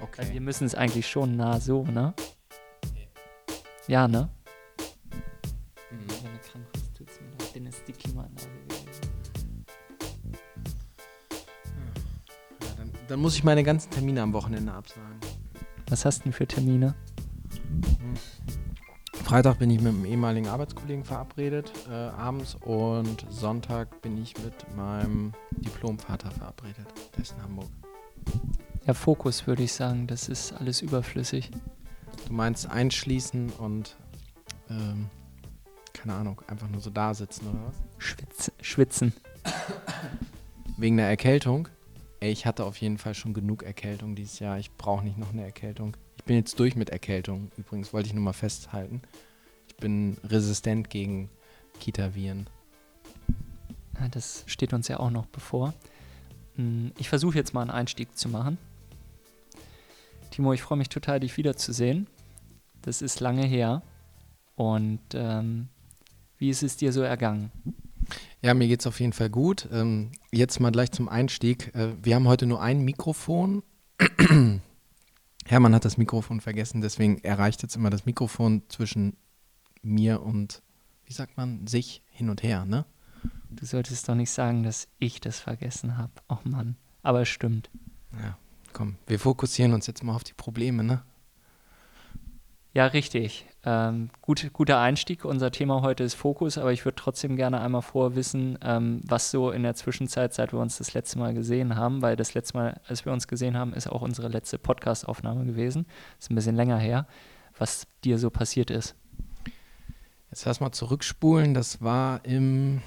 Okay. wir müssen es eigentlich schon nah so, ne? Ja, ne? Mhm. Wenn du krank bist, tut's mir leid. Dann ist die Klimaanlage gewesen. Ja, dann, dann muss ich meine ganzen Termine am Wochenende absagen. Was hast du denn für Termine? Freitag bin ich mit einem ehemaligen Arbeitskollegen verabredet, äh, abends. Und Sonntag bin ich mit meinem Diplomvater verabredet. Der ist in Hamburg. Ja, Fokus würde ich sagen, das ist alles überflüssig. Du meinst einschließen und, ähm, keine Ahnung, einfach nur so da sitzen oder was? Schwitz, schwitzen. Wegen der Erkältung? Ey, ich hatte auf jeden Fall schon genug Erkältung dieses Jahr. Ich brauche nicht noch eine Erkältung. Ich bin jetzt durch mit Erkältung. Übrigens wollte ich nur mal festhalten. Ich bin resistent gegen Kita-Viren. Ja, Das steht uns ja auch noch bevor. Hm, Ich versuche jetzt mal einen Einstieg zu machen. Timo, ich freue mich total, dich wiederzusehen. Das ist lange her. Und ähm, wie ist es dir so ergangen? Ja, mir geht's auf jeden Fall gut. Ähm, jetzt mal gleich zum Einstieg. Äh, wir haben heute nur ein Mikrofon. Hermann hat das Mikrofon vergessen, deswegen erreicht jetzt immer das Mikrofon zwischen mir und, wie sagt man, sich hin und her, ne? Du solltest doch nicht sagen, dass ich das vergessen habe. Och Mann. Aber es stimmt. Ja, komm, wir fokussieren uns jetzt mal auf die Probleme, ne? Ja, richtig. Ähm, gut, guter Einstieg. Unser Thema heute ist Fokus, aber ich würde trotzdem gerne einmal vorwissen, ähm, was so in der Zwischenzeit, seit wir uns das letzte Mal gesehen haben, weil das letzte Mal, als wir uns gesehen haben, ist auch unsere letzte Podcast-Aufnahme gewesen. Ist ein bisschen länger her, was dir so passiert ist. Jetzt lass mal zurückspulen. Das war im,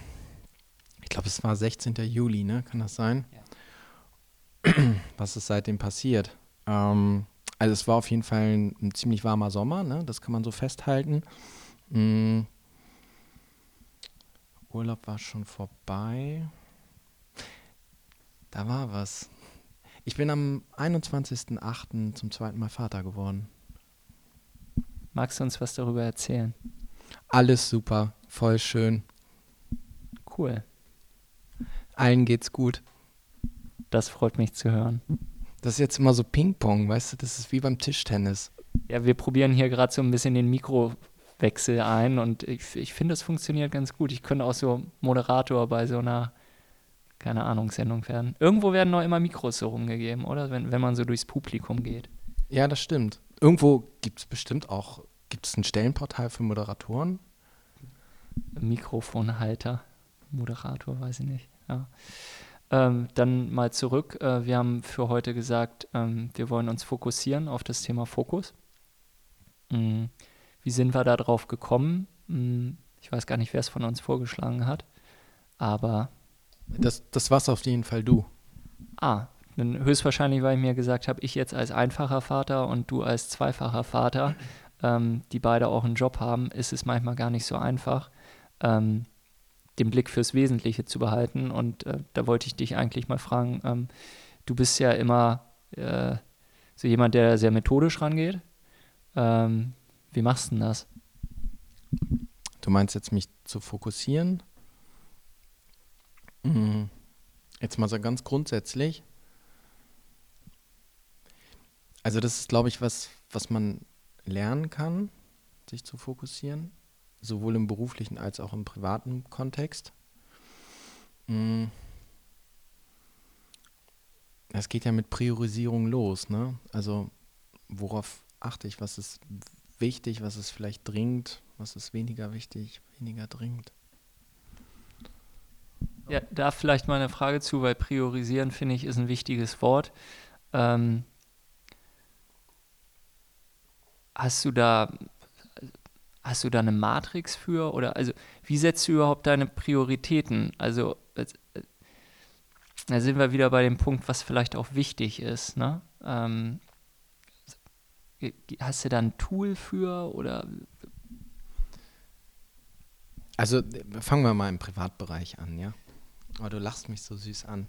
ich glaube, es war 16. Juli, ne? Kann das sein? Was ist seitdem passiert? Ähm, also es war auf jeden Fall ein, ein ziemlich warmer Sommer, ne? Das kann man so festhalten. Mm. Urlaub war schon vorbei. Da war was. Ich bin am 21.08. zum zweiten Mal Vater geworden. Magst du uns was darüber erzählen? Alles super, voll schön. Cool. Allen geht's gut. Das freut mich zu hören. Das ist jetzt immer so Ping-Pong, weißt du, das ist wie beim Tischtennis. Ja, wir probieren hier gerade so ein bisschen den Mikrowechsel ein und ich, ich finde, es funktioniert ganz gut. Ich könnte auch so Moderator bei so einer, keine Ahnung, Sendung werden. Irgendwo werden noch immer Mikros so rumgegeben, oder? Wenn, wenn man so durchs Publikum geht. Ja, das stimmt. Irgendwo gibt es bestimmt auch, gibt es ein Stellenportal für Moderatoren? Mikrofonhalter, Moderator, weiß ich nicht. Ja. Ähm, dann mal zurück. Äh, wir haben für heute gesagt, ähm, wir wollen uns fokussieren auf das Thema Fokus. Mm, Wie sind wir da drauf gekommen? Mm, Ich weiß gar nicht, wer es von uns vorgeschlagen hat. Aber, Das, das war's auf jeden Fall du. ah, dann höchstwahrscheinlich, weil ich mir gesagt habe, ich jetzt als einfacher Vater und du als zweifacher Vater, ähm, die beide auch einen Job haben, ist es manchmal gar nicht so einfach, ähm, den Blick fürs Wesentliche zu behalten. Und äh, da wollte ich dich eigentlich mal fragen, ähm, du bist ja immer äh, so jemand, der sehr methodisch rangeht. Ähm, wie machst du denn das? Du meinst jetzt mich zu fokussieren? Mm, Jetzt mal so ganz grundsätzlich. Also das ist, glaube ich, was, was man lernen kann, sich zu fokussieren, sowohl im beruflichen als auch im privaten Kontext. Mm. Es geht ja mit Priorisierung los, ne? Also worauf achte ich, was ist wichtig, was ist vielleicht dringend, was ist weniger wichtig, weniger dringend. Ja, da vielleicht mal eine Frage zu, weil priorisieren, finde ich, ist ein wichtiges Wort. Ähm, hast du da hast du da eine Matrix für oder also wie setzt du überhaupt deine Prioritäten? Also äh, da sind wir wieder bei dem Punkt, was vielleicht auch wichtig ist. Ne? Ähm, hast du da ein Tool für oder Also fangen wir mal im Privatbereich an, ja? Oh, du lachst mich so süß an.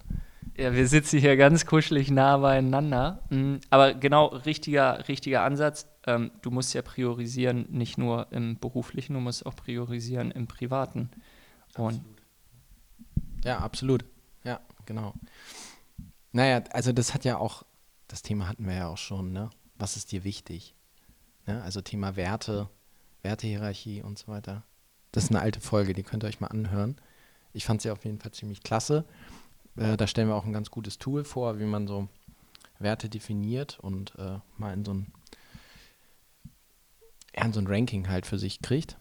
Ja, wir sitzen hier ganz kuschelig nah beieinander. Mm, Aber genau, richtiger, richtiger Ansatz. Ähm, du musst ja priorisieren, nicht nur im beruflichen, du musst auch priorisieren im privaten. Und Ja, absolut. Ja, genau. Naja, also das hat ja auch das Thema hatten wir ja auch schon, ne? Was ist dir wichtig? Ne? Also Thema Werte, Wertehierarchie und so weiter. Das ist eine alte Folge, die könnt ihr euch mal anhören. Ich fand sie auf jeden Fall ziemlich klasse. Äh, da stellen wir auch ein ganz gutes Tool vor, wie man so Werte definiert und äh, mal in so ein, ja, in so ein Ranking halt für sich kriegt.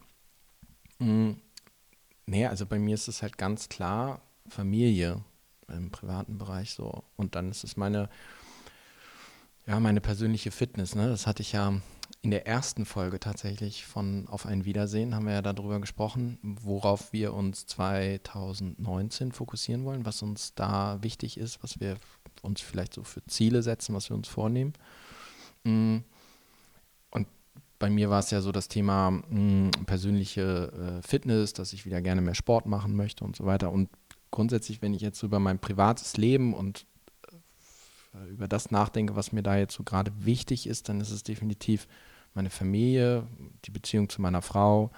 Mhm. Nee, also bei mir ist es halt ganz klar Familie im privaten Bereich so. Und dann ist es meine, ja, meine persönliche Fitness. Ne? Das hatte ich ja in der ersten Folge tatsächlich von Auf ein Wiedersehen, haben wir ja darüber gesprochen, worauf wir uns 2019 fokussieren wollen, was uns da wichtig ist, was wir uns vielleicht so für Ziele setzen, was wir uns vornehmen. Mm. Und bei mir war es ja so das Thema mm, persönliche äh, Fitness, dass ich wieder gerne mehr Sport machen möchte und so weiter. Und grundsätzlich, wenn ich jetzt über mein privates Leben und über das nachdenke, was mir da jetzt so gerade wichtig ist, dann ist es definitiv meine Familie, die Beziehung zu meiner Frau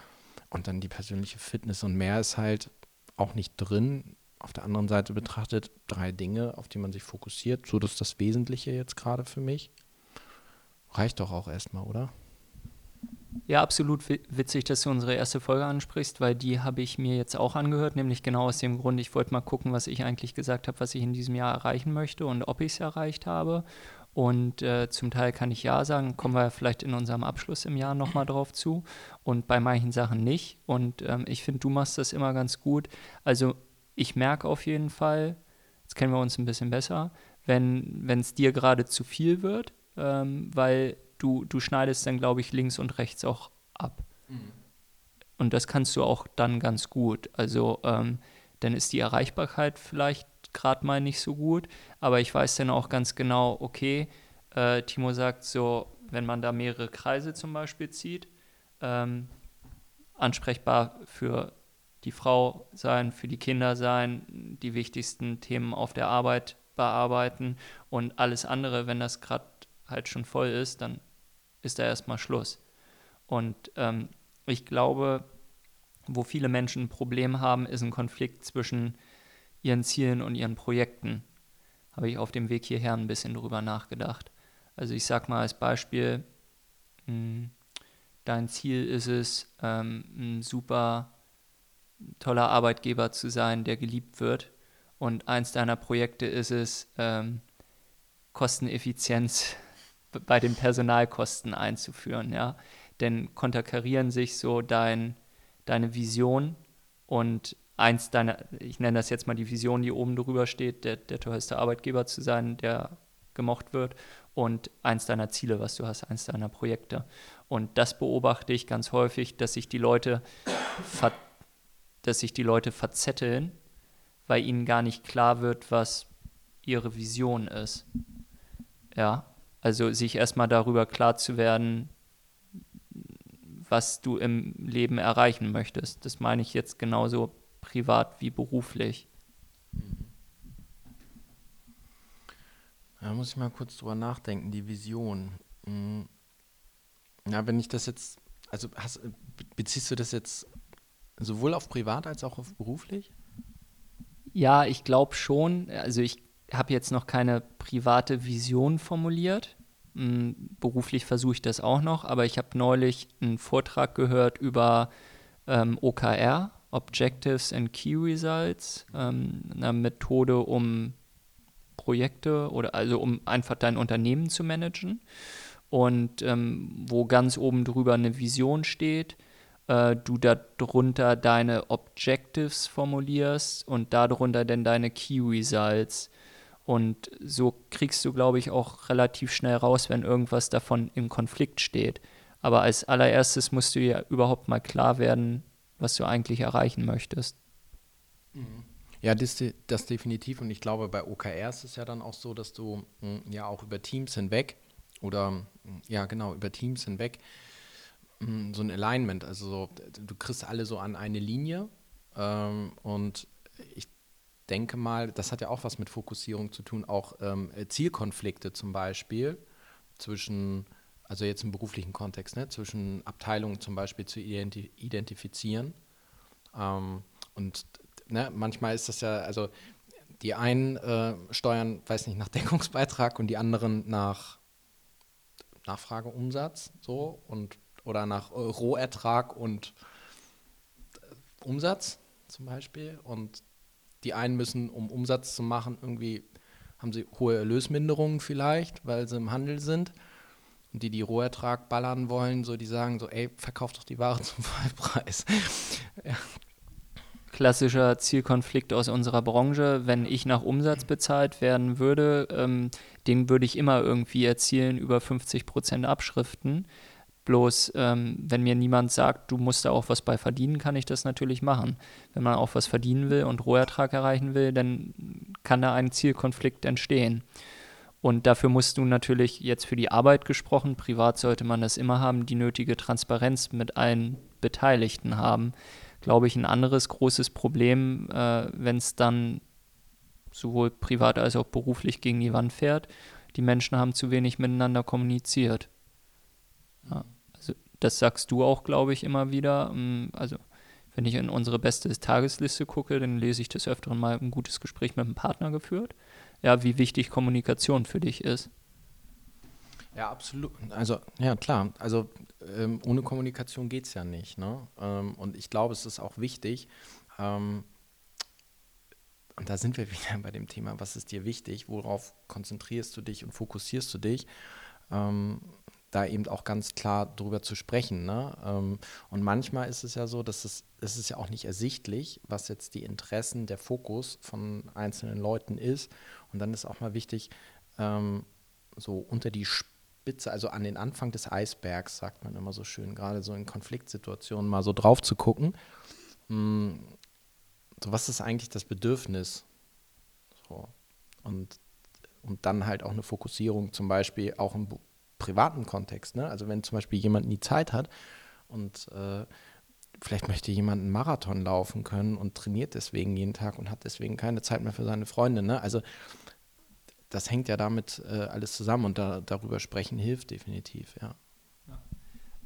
und dann die persönliche Fitness. Und mehr ist halt auch nicht drin. Auf der anderen Seite betrachtet drei Dinge, auf die man sich fokussiert. So, das ist das Wesentliche jetzt gerade für mich. Reicht doch auch erstmal, oder? Ja, absolut witzig, dass du unsere erste Folge ansprichst, weil die habe ich mir jetzt auch angehört, nämlich genau aus dem Grund, ich wollte mal gucken, was ich eigentlich gesagt habe, was ich in diesem Jahr erreichen möchte und ob ich es erreicht habe. Und äh, zum Teil kann ich ja sagen, kommen wir vielleicht in unserem Abschluss im Jahr nochmal drauf zu und bei manchen Sachen nicht. Und ähm, ich finde, du machst das immer ganz gut. Also ich merke auf jeden Fall, jetzt kennen wir uns ein bisschen besser, wenn es dir gerade zu viel wird, ähm, weil du, du schneidest dann, glaube ich, links und rechts auch ab. Mhm. Und das kannst du auch dann ganz gut. Also ähm, dann ist die Erreichbarkeit vielleicht gerade mal nicht so gut, aber ich weiß dann auch ganz genau, okay, äh, Timo sagt so, wenn man da mehrere Kreise zum Beispiel zieht, ähm, ansprechbar für die Frau sein, für die Kinder sein, die wichtigsten Themen auf der Arbeit bearbeiten und alles andere, wenn das gerade halt schon voll ist, dann ist da erstmal Schluss. Und ähm, ich glaube, wo viele Menschen ein Problem haben, ist ein Konflikt zwischen ihren Zielen und ihren Projekten. Habe ich auf dem Weg hierher ein bisschen drüber nachgedacht. Also ich sage mal als Beispiel, hm, dein Ziel ist es, ähm, ein super toller Arbeitgeber zu sein, der geliebt wird. Und eins deiner Projekte ist es, ähm, Kosteneffizienz bei den Personalkosten einzuführen, ja. Denn konterkarieren sich so dein, deine Vision und eins deiner, ich nenne das jetzt mal die Vision, die oben drüber steht, der, der teuerste Arbeitgeber zu sein, der gemocht wird und eins deiner Ziele, was du hast, eins deiner Projekte. Und das beobachte ich ganz häufig, dass sich die Leute, dass sich die Leute verzetteln, weil ihnen gar nicht klar wird, was ihre Vision ist. Ja, also sich erstmal darüber klar zu werden, was du im Leben erreichen möchtest. Das meine ich jetzt genauso privat wie beruflich. Da muss ich mal kurz drüber nachdenken, die Vision. Mhm. Ja, wenn ich das jetzt, also hast, beziehst du das jetzt sowohl auf privat als auch auf beruflich? Ja, ich glaube schon. Also ich habe jetzt noch keine private Vision formuliert. Hm, beruflich versuche ich das auch noch, aber ich habe neulich einen Vortrag gehört über ähm, OKR, Objectives and Key Results, ähm, eine Methode, um Projekte oder also um einfach dein Unternehmen zu managen. Und ähm, wo ganz oben drüber eine Vision steht, äh, du darunter deine Objectives formulierst und darunter dann deine Key Results. Und so kriegst du, glaube ich, auch relativ schnell raus, wenn irgendwas davon im Konflikt steht. Aber als allererstes musst du ja überhaupt mal klar werden, was du eigentlich erreichen möchtest. Mhm. Ja, das, das, definitiv. Und ich glaube, bei OKR ist es ja dann auch so, dass du hm, ja auch über Teams hinweg oder hm, ja genau, über Teams hinweg hm, so ein Alignment, also so, du kriegst alle so an eine Linie ähm, und ich denke mal, das hat ja auch was mit Fokussierung zu tun, auch ähm, Zielkonflikte zum Beispiel zwischen also jetzt im beruflichen Kontext, ne, zwischen Abteilungen zum Beispiel zu identi identifizieren. Ähm, und ne, manchmal ist das ja, also die einen äh, steuern, weiß nicht, nach Deckungsbeitrag und die anderen nach Nachfrageumsatz so und oder nach äh, Rohertrag und äh, Umsatz zum Beispiel. Und die einen müssen, um Umsatz zu machen, irgendwie haben sie hohe Erlösminderungen vielleicht, weil sie im Handel sind. Und die, die Rohertrag ballern wollen, so die sagen so, ey, verkauf doch die Ware zum Vollpreis. ja. Klassischer Zielkonflikt aus unserer Branche, wenn ich nach Umsatz bezahlt werden würde, ähm, den würde ich immer irgendwie erzielen über 50 Prozent Abschriften. Bloß, ähm, wenn mir niemand sagt, du musst da auch was bei verdienen, kann ich das natürlich machen. Wenn man auch was verdienen will und Rohertrag erreichen will, dann kann da ein Zielkonflikt entstehen. Und dafür musst du natürlich jetzt für die Arbeit gesprochen, privat sollte man das immer haben, die nötige Transparenz mit allen Beteiligten haben. Glaube ich, ein anderes großes Problem, äh, wenn es dann sowohl privat als auch beruflich gegen die Wand fährt. Die Menschen haben zu wenig miteinander kommuniziert. Ja, das sagst du auch, glaube ich, immer wieder. Ähm, also wenn ich in unsere beste Tagesliste gucke, dann lese ich des Öfteren mal ein gutes Gespräch mit einem Partner geführt. Ja, wie wichtig Kommunikation für dich ist. Ja, absolut. Also, ja, klar. Also, ähm, ohne Kommunikation geht es ja nicht. Ne? Ähm, und ich glaube, es ist auch wichtig, ähm, und da sind wir wieder bei dem Thema, was ist dir wichtig, worauf konzentrierst du dich und fokussierst du dich, ähm, da eben auch ganz klar drüber zu sprechen. Ne? Ähm, und manchmal ist es ja so, dass es, es ist ja auch nicht ersichtlich, was jetzt die Interessen, der Fokus von einzelnen Leuten ist. Und dann ist auch mal wichtig, ähm, so unter die Spitze, also an den Anfang des Eisbergs, sagt man immer so schön, gerade so in Konfliktsituationen mal so drauf zu gucken. Hm, so, was ist eigentlich das Bedürfnis? So. Und, und dann halt auch eine Fokussierung, zum Beispiel auch im privaten Kontext. Ne? Also wenn zum Beispiel jemand nie Zeit hat und äh, vielleicht möchte jemand einen Marathon laufen können und trainiert deswegen jeden Tag und hat deswegen keine Zeit mehr für seine Freunde. Ne? Also das hängt ja damit äh, alles zusammen und da, darüber sprechen hilft definitiv, ja.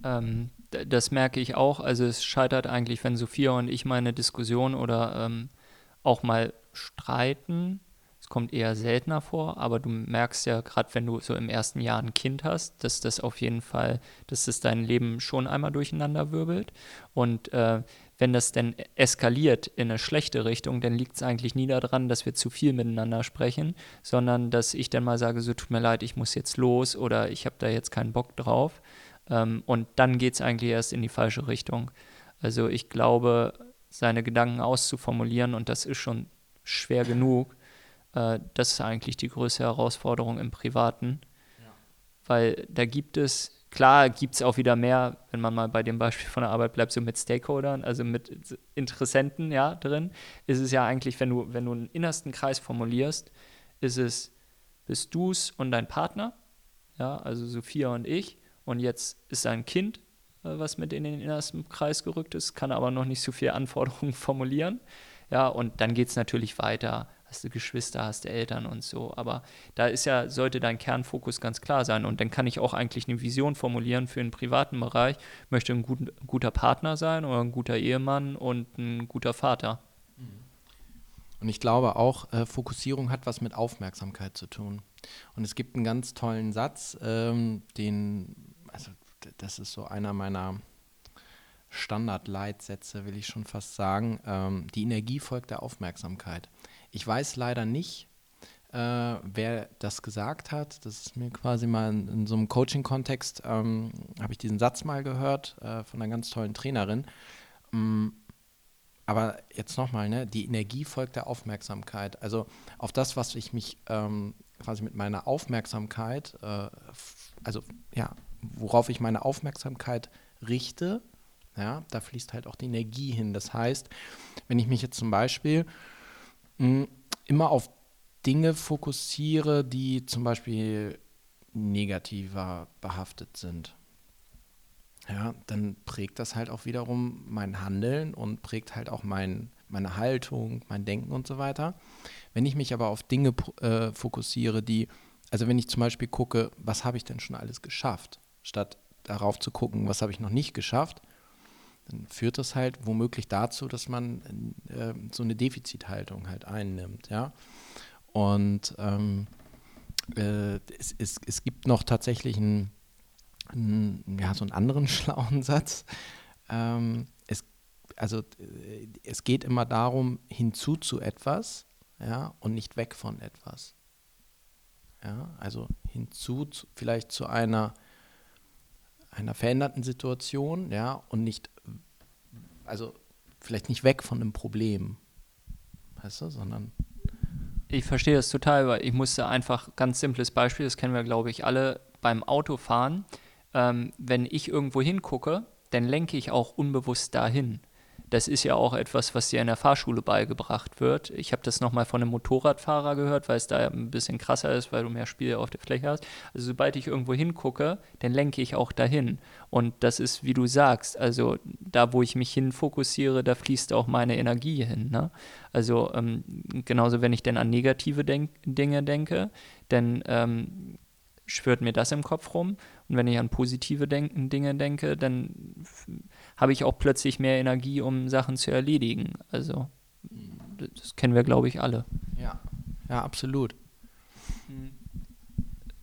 Ähm, das merke ich auch. Also es scheitert eigentlich, wenn Sophia und ich mal eine Diskussion oder ähm, auch mal streiten. Kommt eher seltener vor, aber du merkst ja gerade, wenn du so im ersten Jahr ein Kind hast, dass das auf jeden Fall, dass es dein Leben schon einmal durcheinander wirbelt. Und äh, wenn das denn eskaliert in eine schlechte Richtung, dann liegt es eigentlich nie daran, dass wir zu viel miteinander sprechen, sondern dass ich dann mal sage, so tut mir leid, ich muss jetzt los oder ich habe da jetzt keinen Bock drauf. Ähm, und dann geht es eigentlich erst in die falsche Richtung. Also ich glaube, seine Gedanken auszuformulieren, und das ist schon schwer genug, äh, das ist eigentlich die größte Herausforderung im Privaten. Ja. Weil da gibt es, klar gibt es auch wieder mehr, wenn man mal bei dem Beispiel von der Arbeit bleibt, so mit Stakeholdern, also mit Interessenten ja, drin, ist es ja eigentlich, wenn du, wenn du einen innersten Kreis formulierst, ist es, bist du es und dein Partner, ja, also Sophia und ich, und jetzt ist ein Kind, äh, was mit in den innersten Kreis gerückt ist, kann aber noch nicht so viele Anforderungen formulieren. Ja, und dann geht es natürlich weiter. Hast du Geschwister, hast du Eltern und so. Aber da ist ja, sollte dein Kernfokus ganz klar sein. Und dann kann ich auch eigentlich eine Vision formulieren für den privaten Bereich. Ich möchte ein, gut, guter Partner sein oder ein guter Ehemann und ein guter Vater. Und ich glaube auch, äh, Fokussierung hat was mit Aufmerksamkeit zu tun. Und es gibt einen ganz tollen Satz, ähm, den also das ist so einer meiner Standardleitsätze, will ich schon fast sagen. Ähm, die Energie folgt der Aufmerksamkeit. Ich weiß leider nicht, äh, wer das gesagt hat. Das ist mir quasi mal in, in so einem Coaching-Kontext, ähm, habe ich diesen Satz mal gehört äh, von einer ganz tollen Trainerin. Ähm, aber jetzt nochmal, ne, die Energie folgt der Aufmerksamkeit. Also auf das, was ich mich ähm, quasi mit meiner Aufmerksamkeit, äh, also ja, worauf ich meine Aufmerksamkeit richte, ja, da fließt halt auch die Energie hin. Das heißt, wenn ich mich jetzt zum Beispiel mh, hm, immer auf Dinge fokussiere, die zum Beispiel negativer behaftet sind, ja, dann prägt das halt auch wiederum mein Handeln und prägt halt auch mein, meine Haltung, mein Denken und so weiter. Wenn ich mich aber auf Dinge äh, fokussiere, die, also wenn ich zum Beispiel gucke, was habe ich denn schon alles geschafft, statt darauf zu gucken, was habe ich noch nicht geschafft, dann führt das halt womöglich dazu, dass man äh, so eine Defizithaltung halt einnimmt, ja. Und ähm, äh, es, es, es gibt noch tatsächlich einen, einen, ja, so einen anderen schlauen Satz. Ähm, es, also äh, es geht immer darum, hinzu zu etwas, ja, und nicht weg von etwas. Ja, also hinzu zu, vielleicht zu einer, einer veränderten Situation, ja, und nicht, also vielleicht nicht weg von einem Problem, weißt du, sondern ich verstehe das total, weil ich musste einfach, ganz simples Beispiel, das kennen wir, glaube ich, alle beim Autofahren. Ähm, wenn ich irgendwo hingucke, dann lenke ich auch unbewusst dahin. Das ist ja auch etwas, was dir in der Fahrschule beigebracht wird. Ich habe das nochmal von einem Motorradfahrer gehört, weil es da ein bisschen krasser ist, weil du mehr Spiele auf der Fläche hast. Also sobald ich irgendwo hingucke, dann lenke ich auch dahin. Und das ist, wie du sagst, also da, wo ich mich hin fokussiere, da fließt auch meine Energie hin. Ne? Also ähm, genauso, wenn ich dann an negative Denk Dinge denke, dann ähm, schwört mir das im Kopf rum. Und wenn ich an positive Denk Dinge denke, dann habe ich auch plötzlich mehr Energie, um Sachen zu erledigen. Also, das kennen wir, glaube ich, alle. Ja, ja, absolut.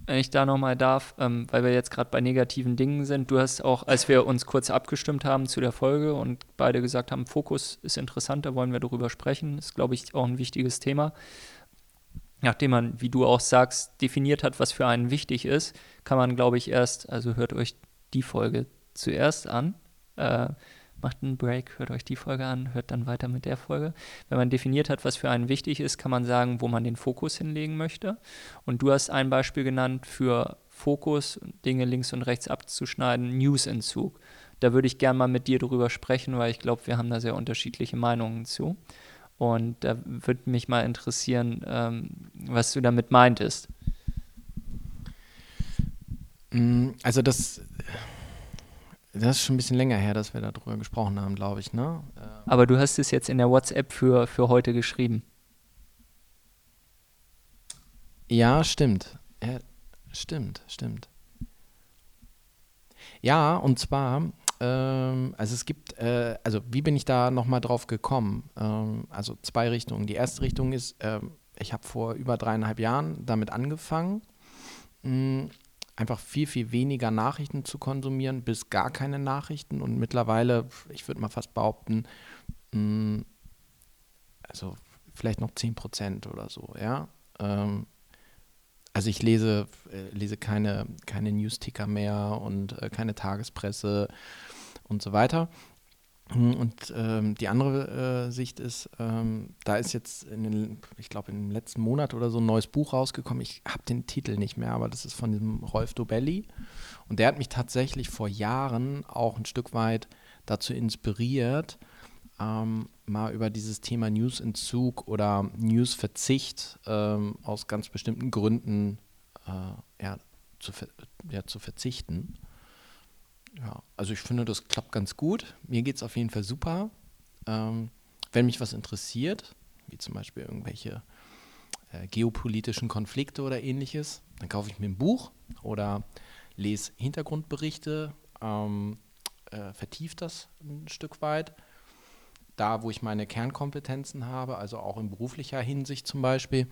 Wenn ich da nochmal darf, ähm, weil wir jetzt gerade bei negativen Dingen sind, du hast auch, als wir uns kurz abgestimmt haben zu der Folge und beide gesagt haben, Fokus ist interessant, da wollen wir darüber sprechen, ist, glaube ich, auch ein wichtiges Thema. Nachdem man, wie du auch sagst, definiert hat, was für einen wichtig ist, kann man, glaube ich, erst, also hört euch die Folge zuerst an, äh, macht einen Break, hört euch die Folge an, hört dann weiter mit der Folge. Wenn man definiert hat, was für einen wichtig ist, kann man sagen, wo man den Fokus hinlegen möchte. Und du hast ein Beispiel genannt für Fokus, Dinge links und rechts abzuschneiden, Newsentzug. Da würde ich gerne mal mit dir drüber sprechen, weil ich glaube, wir haben da sehr unterschiedliche Meinungen zu. Und da würde mich mal interessieren, ähm, was du damit meintest. Mm, also das das ist schon ein bisschen länger her, dass wir darüber gesprochen haben, glaube ich, ne? Aber du hast es jetzt in der WhatsApp für, für heute geschrieben. Ja, stimmt. Ja, stimmt, stimmt. Ja, und zwar, ähm, also es gibt, äh, also wie bin ich da nochmal drauf gekommen? Ähm, also zwei Richtungen. Die erste Richtung ist, ähm, ich habe vor über dreieinhalb Jahren damit angefangen. Mh, mm, einfach viel, viel weniger Nachrichten zu konsumieren, bis gar keine Nachrichten. Und mittlerweile, ich würde mal fast behaupten, mh, mm, also vielleicht noch 10 Prozent oder so, ja. Also ich lese, äh, lese keine, keine Newsticker mehr und äh, keine Tagespresse und so weiter. Hm, und ähm, die andere äh, Sicht ist, ähm, da ist jetzt, den, ich glaube, im letzten Monat oder so ein neues Buch rausgekommen. Ich habe den Titel nicht mehr, aber das ist von diesem Rolf Dobelli. Und der hat mich tatsächlich vor Jahren auch ein Stück weit dazu inspiriert, ähm, mal über dieses Thema Newsentzug oder Newsverzicht ähm, aus ganz bestimmten Gründen äh, ja, zu, ja, zu verzichten. Ja, also ich finde, das klappt ganz gut. Mir geht es auf jeden Fall super. Ähm, wenn mich was interessiert, wie zum Beispiel irgendwelche äh, geopolitischen Konflikte oder ähnliches, dann kaufe ich mir ein Buch oder lese Hintergrundberichte, ähm, äh, vertieft das ein Stück weit. Da, wo ich meine Kernkompetenzen habe, also auch in beruflicher Hinsicht zum Beispiel,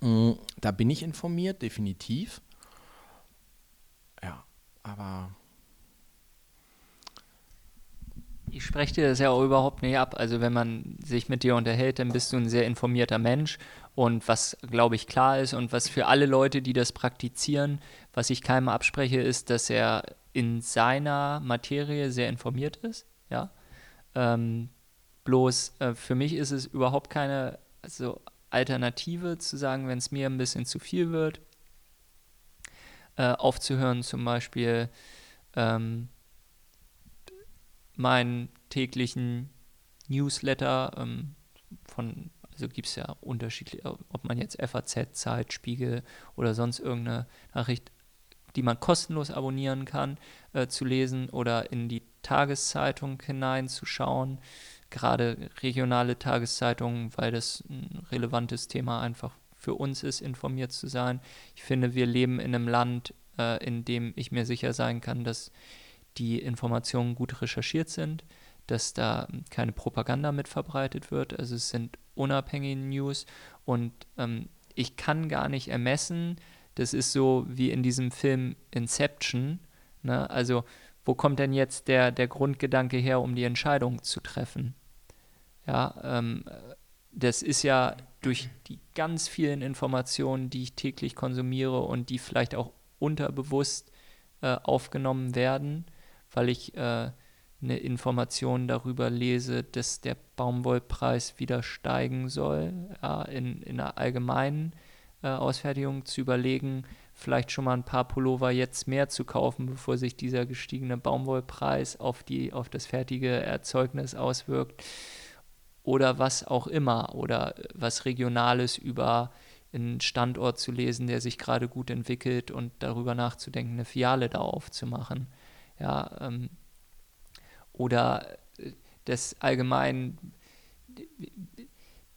mm, da bin ich informiert, definitiv. Ja, aber ich spreche dir das ja auch überhaupt nicht ab. Also wenn man sich mit dir unterhält, dann bist du ein sehr informierter Mensch. Und was, glaube ich, klar ist und was für alle Leute, die das praktizieren, was ich keinem abspreche, ist, dass er in seiner Materie sehr informiert ist. Ja. Ähm, bloß äh, für mich ist es überhaupt keine also Alternative zu sagen, wenn es mir ein bisschen zu viel wird, äh, aufzuhören, zum Beispiel. Ähm, meinen täglichen Newsletter ähm, von, also gibt es ja unterschiedliche, ob man jetzt FAZ, Zeit, Spiegel oder sonst irgendeine Nachricht, die man kostenlos abonnieren kann, äh, zu lesen oder in die Tageszeitung hineinzuschauen, gerade regionale Tageszeitungen, weil das ein relevantes Thema einfach für uns ist, informiert zu sein. Ich finde, wir leben in einem Land, äh, in dem ich mir sicher sein kann, dass die Informationen gut recherchiert sind, dass da keine Propaganda mit verbreitet wird. Also es sind unabhängige News und ähm, ich kann gar nicht ermessen, das ist so wie in diesem Film Inception, ne? also wo kommt denn jetzt der, der Grundgedanke her, um die Entscheidung zu treffen? Ja, ähm, das ist ja durch die ganz vielen Informationen, die ich täglich konsumiere und die vielleicht auch unterbewusst äh, aufgenommen werden, weil ich äh, eine Information darüber lese, dass der Baumwollpreis wieder steigen soll, ja, in, in einer allgemeinen äh, Ausfertigung zu überlegen, vielleicht schon mal ein paar Pullover jetzt mehr zu kaufen, bevor sich dieser gestiegene Baumwollpreis auf, die, auf das fertige Erzeugnis auswirkt oder was auch immer oder was Regionales über einen Standort zu lesen, der sich gerade gut entwickelt und darüber nachzudenken, eine Filiale da aufzumachen. Ja, ähm, oder äh, das allgemein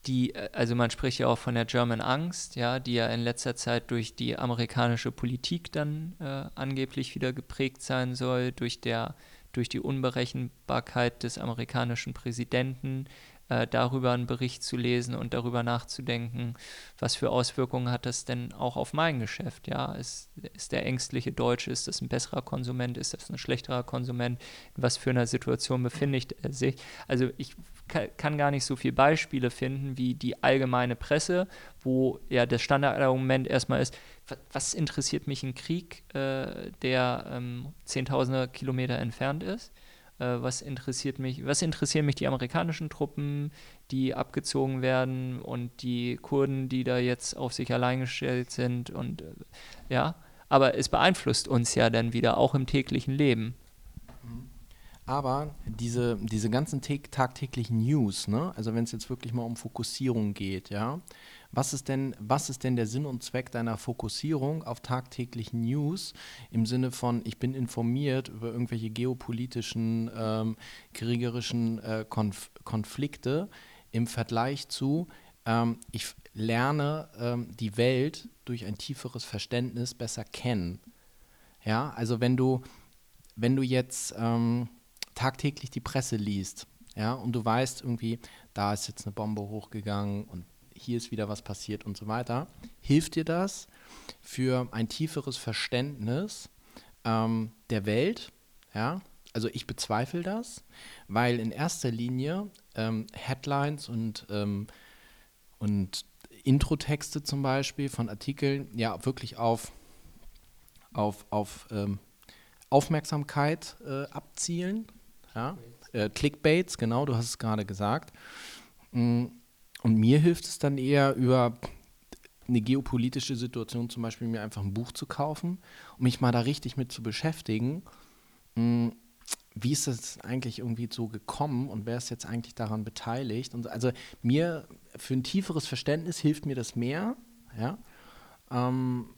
die, äh, also man spricht ja auch von der German Angst, ja, die ja in letzter Zeit durch die amerikanische Politik dann äh, angeblich wieder geprägt sein soll, durch der durch die Unberechenbarkeit des amerikanischen Präsidenten, äh, darüber einen Bericht zu lesen und darüber nachzudenken, was für Auswirkungen hat das denn auch auf mein Geschäft? Ja, ist, ist der ängstliche Deutsche, ist das ein besserer Konsument, ist das ein schlechterer Konsument? In was für einer Situation befinde ich sich? Also ich kann gar nicht so viele Beispiele finden wie die allgemeine Presse, wo ja das Standardargument erstmal ist, was interessiert mich ein Krieg, äh, der ähm, zehntausende Kilometer entfernt ist? Äh, was interessiert mich, was interessieren mich die amerikanischen Truppen, die abgezogen werden und die Kurden, die da jetzt auf sich allein gestellt sind und äh, ja, aber es beeinflusst uns ja dann wieder auch im täglichen Leben. Aber diese, diese ganzen tagtäglichen News, ne? also wenn es jetzt wirklich mal um Fokussierung geht, ja, was ist denn, was ist denn der Sinn und Zweck deiner Fokussierung auf tagtäglichen News im Sinne von, ich bin informiert über irgendwelche geopolitischen, ähm, kriegerischen äh, Konf Konflikte im Vergleich zu, ähm, ich lerne ähm, die Welt durch ein tieferes Verständnis besser kennen. Ja, also wenn du, wenn du jetzt ähm, tagtäglich die Presse liest, ja, und du weißt irgendwie, da ist jetzt eine Bombe hochgegangen und hier ist wieder was passiert und so weiter, hilft dir das für ein tieferes Verständnis ähm, der Welt, ja, also ich bezweifle das, weil in erster Linie ähm, Headlines und, ähm, und Introtexte zum Beispiel von Artikeln ja wirklich auf, auf, auf ähm, Aufmerksamkeit äh, abzielen. Ja? Äh, Clickbaits, genau, du hast es gerade gesagt. Mm, und mir hilft es dann eher über eine geopolitische Situation, zum Beispiel mir einfach ein Buch zu kaufen, um mich mal da richtig mit zu beschäftigen. Mm, wie ist das eigentlich irgendwie so gekommen und wer ist jetzt eigentlich daran beteiligt? Und also mir für ein tieferes Verständnis hilft mir das mehr, ja. Ähm,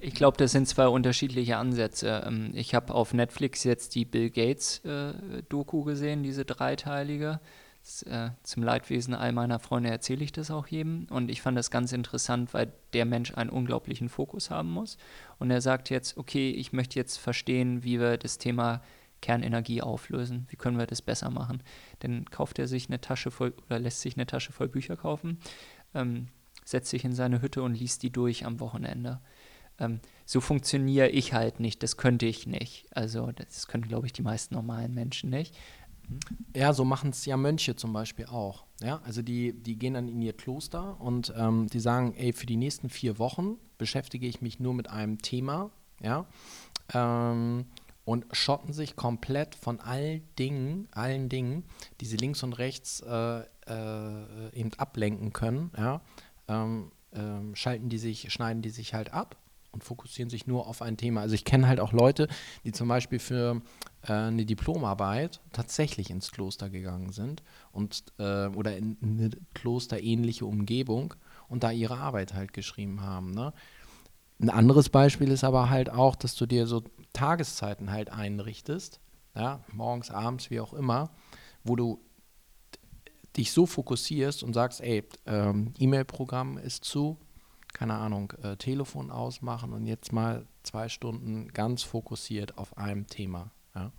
ich glaube, das sind zwei unterschiedliche Ansätze. Ähm, ich habe auf Netflix jetzt die Bill Gates-Doku äh, gesehen, diese dreiteilige. Das, äh, zum Leidwesen all meiner Freunde erzähle ich das auch jedem. Und ich fand das ganz interessant, weil der Mensch einen unglaublichen Fokus haben muss. Und er sagt jetzt, okay, ich möchte jetzt verstehen, wie wir das Thema Kernenergie auflösen. Wie können wir das besser machen? Dann kauft er sich eine Tasche voll oder lässt sich eine Tasche voll Bücher kaufen, ähm, setzt sich in seine Hütte und liest die durch am Wochenende ähm, so funktioniere ich halt nicht, das könnte ich nicht. Also das können, glaube ich, die meisten normalen Menschen nicht. Ja, so machen es ja Mönche zum Beispiel auch. Ja, also die, die gehen dann in ihr Kloster und ähm, die sagen, ey, für die nächsten vier Wochen beschäftige ich mich nur mit einem Thema, ja, ähm, und schotten sich komplett von all Dingen, allen Dingen, die sie links und rechts äh, äh, eben ablenken können, ja, ähm, ähm schalten die sich, schneiden die sich halt ab und fokussieren sich nur auf ein Thema. Also ich kenne halt auch Leute, die zum Beispiel für äh, eine Diplomarbeit tatsächlich ins Kloster gegangen sind und äh, oder in eine klosterähnliche Umgebung und da ihre Arbeit halt geschrieben haben. Ne? Ein anderes Beispiel ist aber halt auch, dass du dir so Tageszeiten halt einrichtest, ja, morgens, abends, wie auch immer, wo du dich so fokussierst und sagst, ey, ähm, E-Mail-Programm ist zu, keine Ahnung, äh, Telefon ausmachen und jetzt mal zwei Stunden ganz fokussiert auf einem Thema. Ja?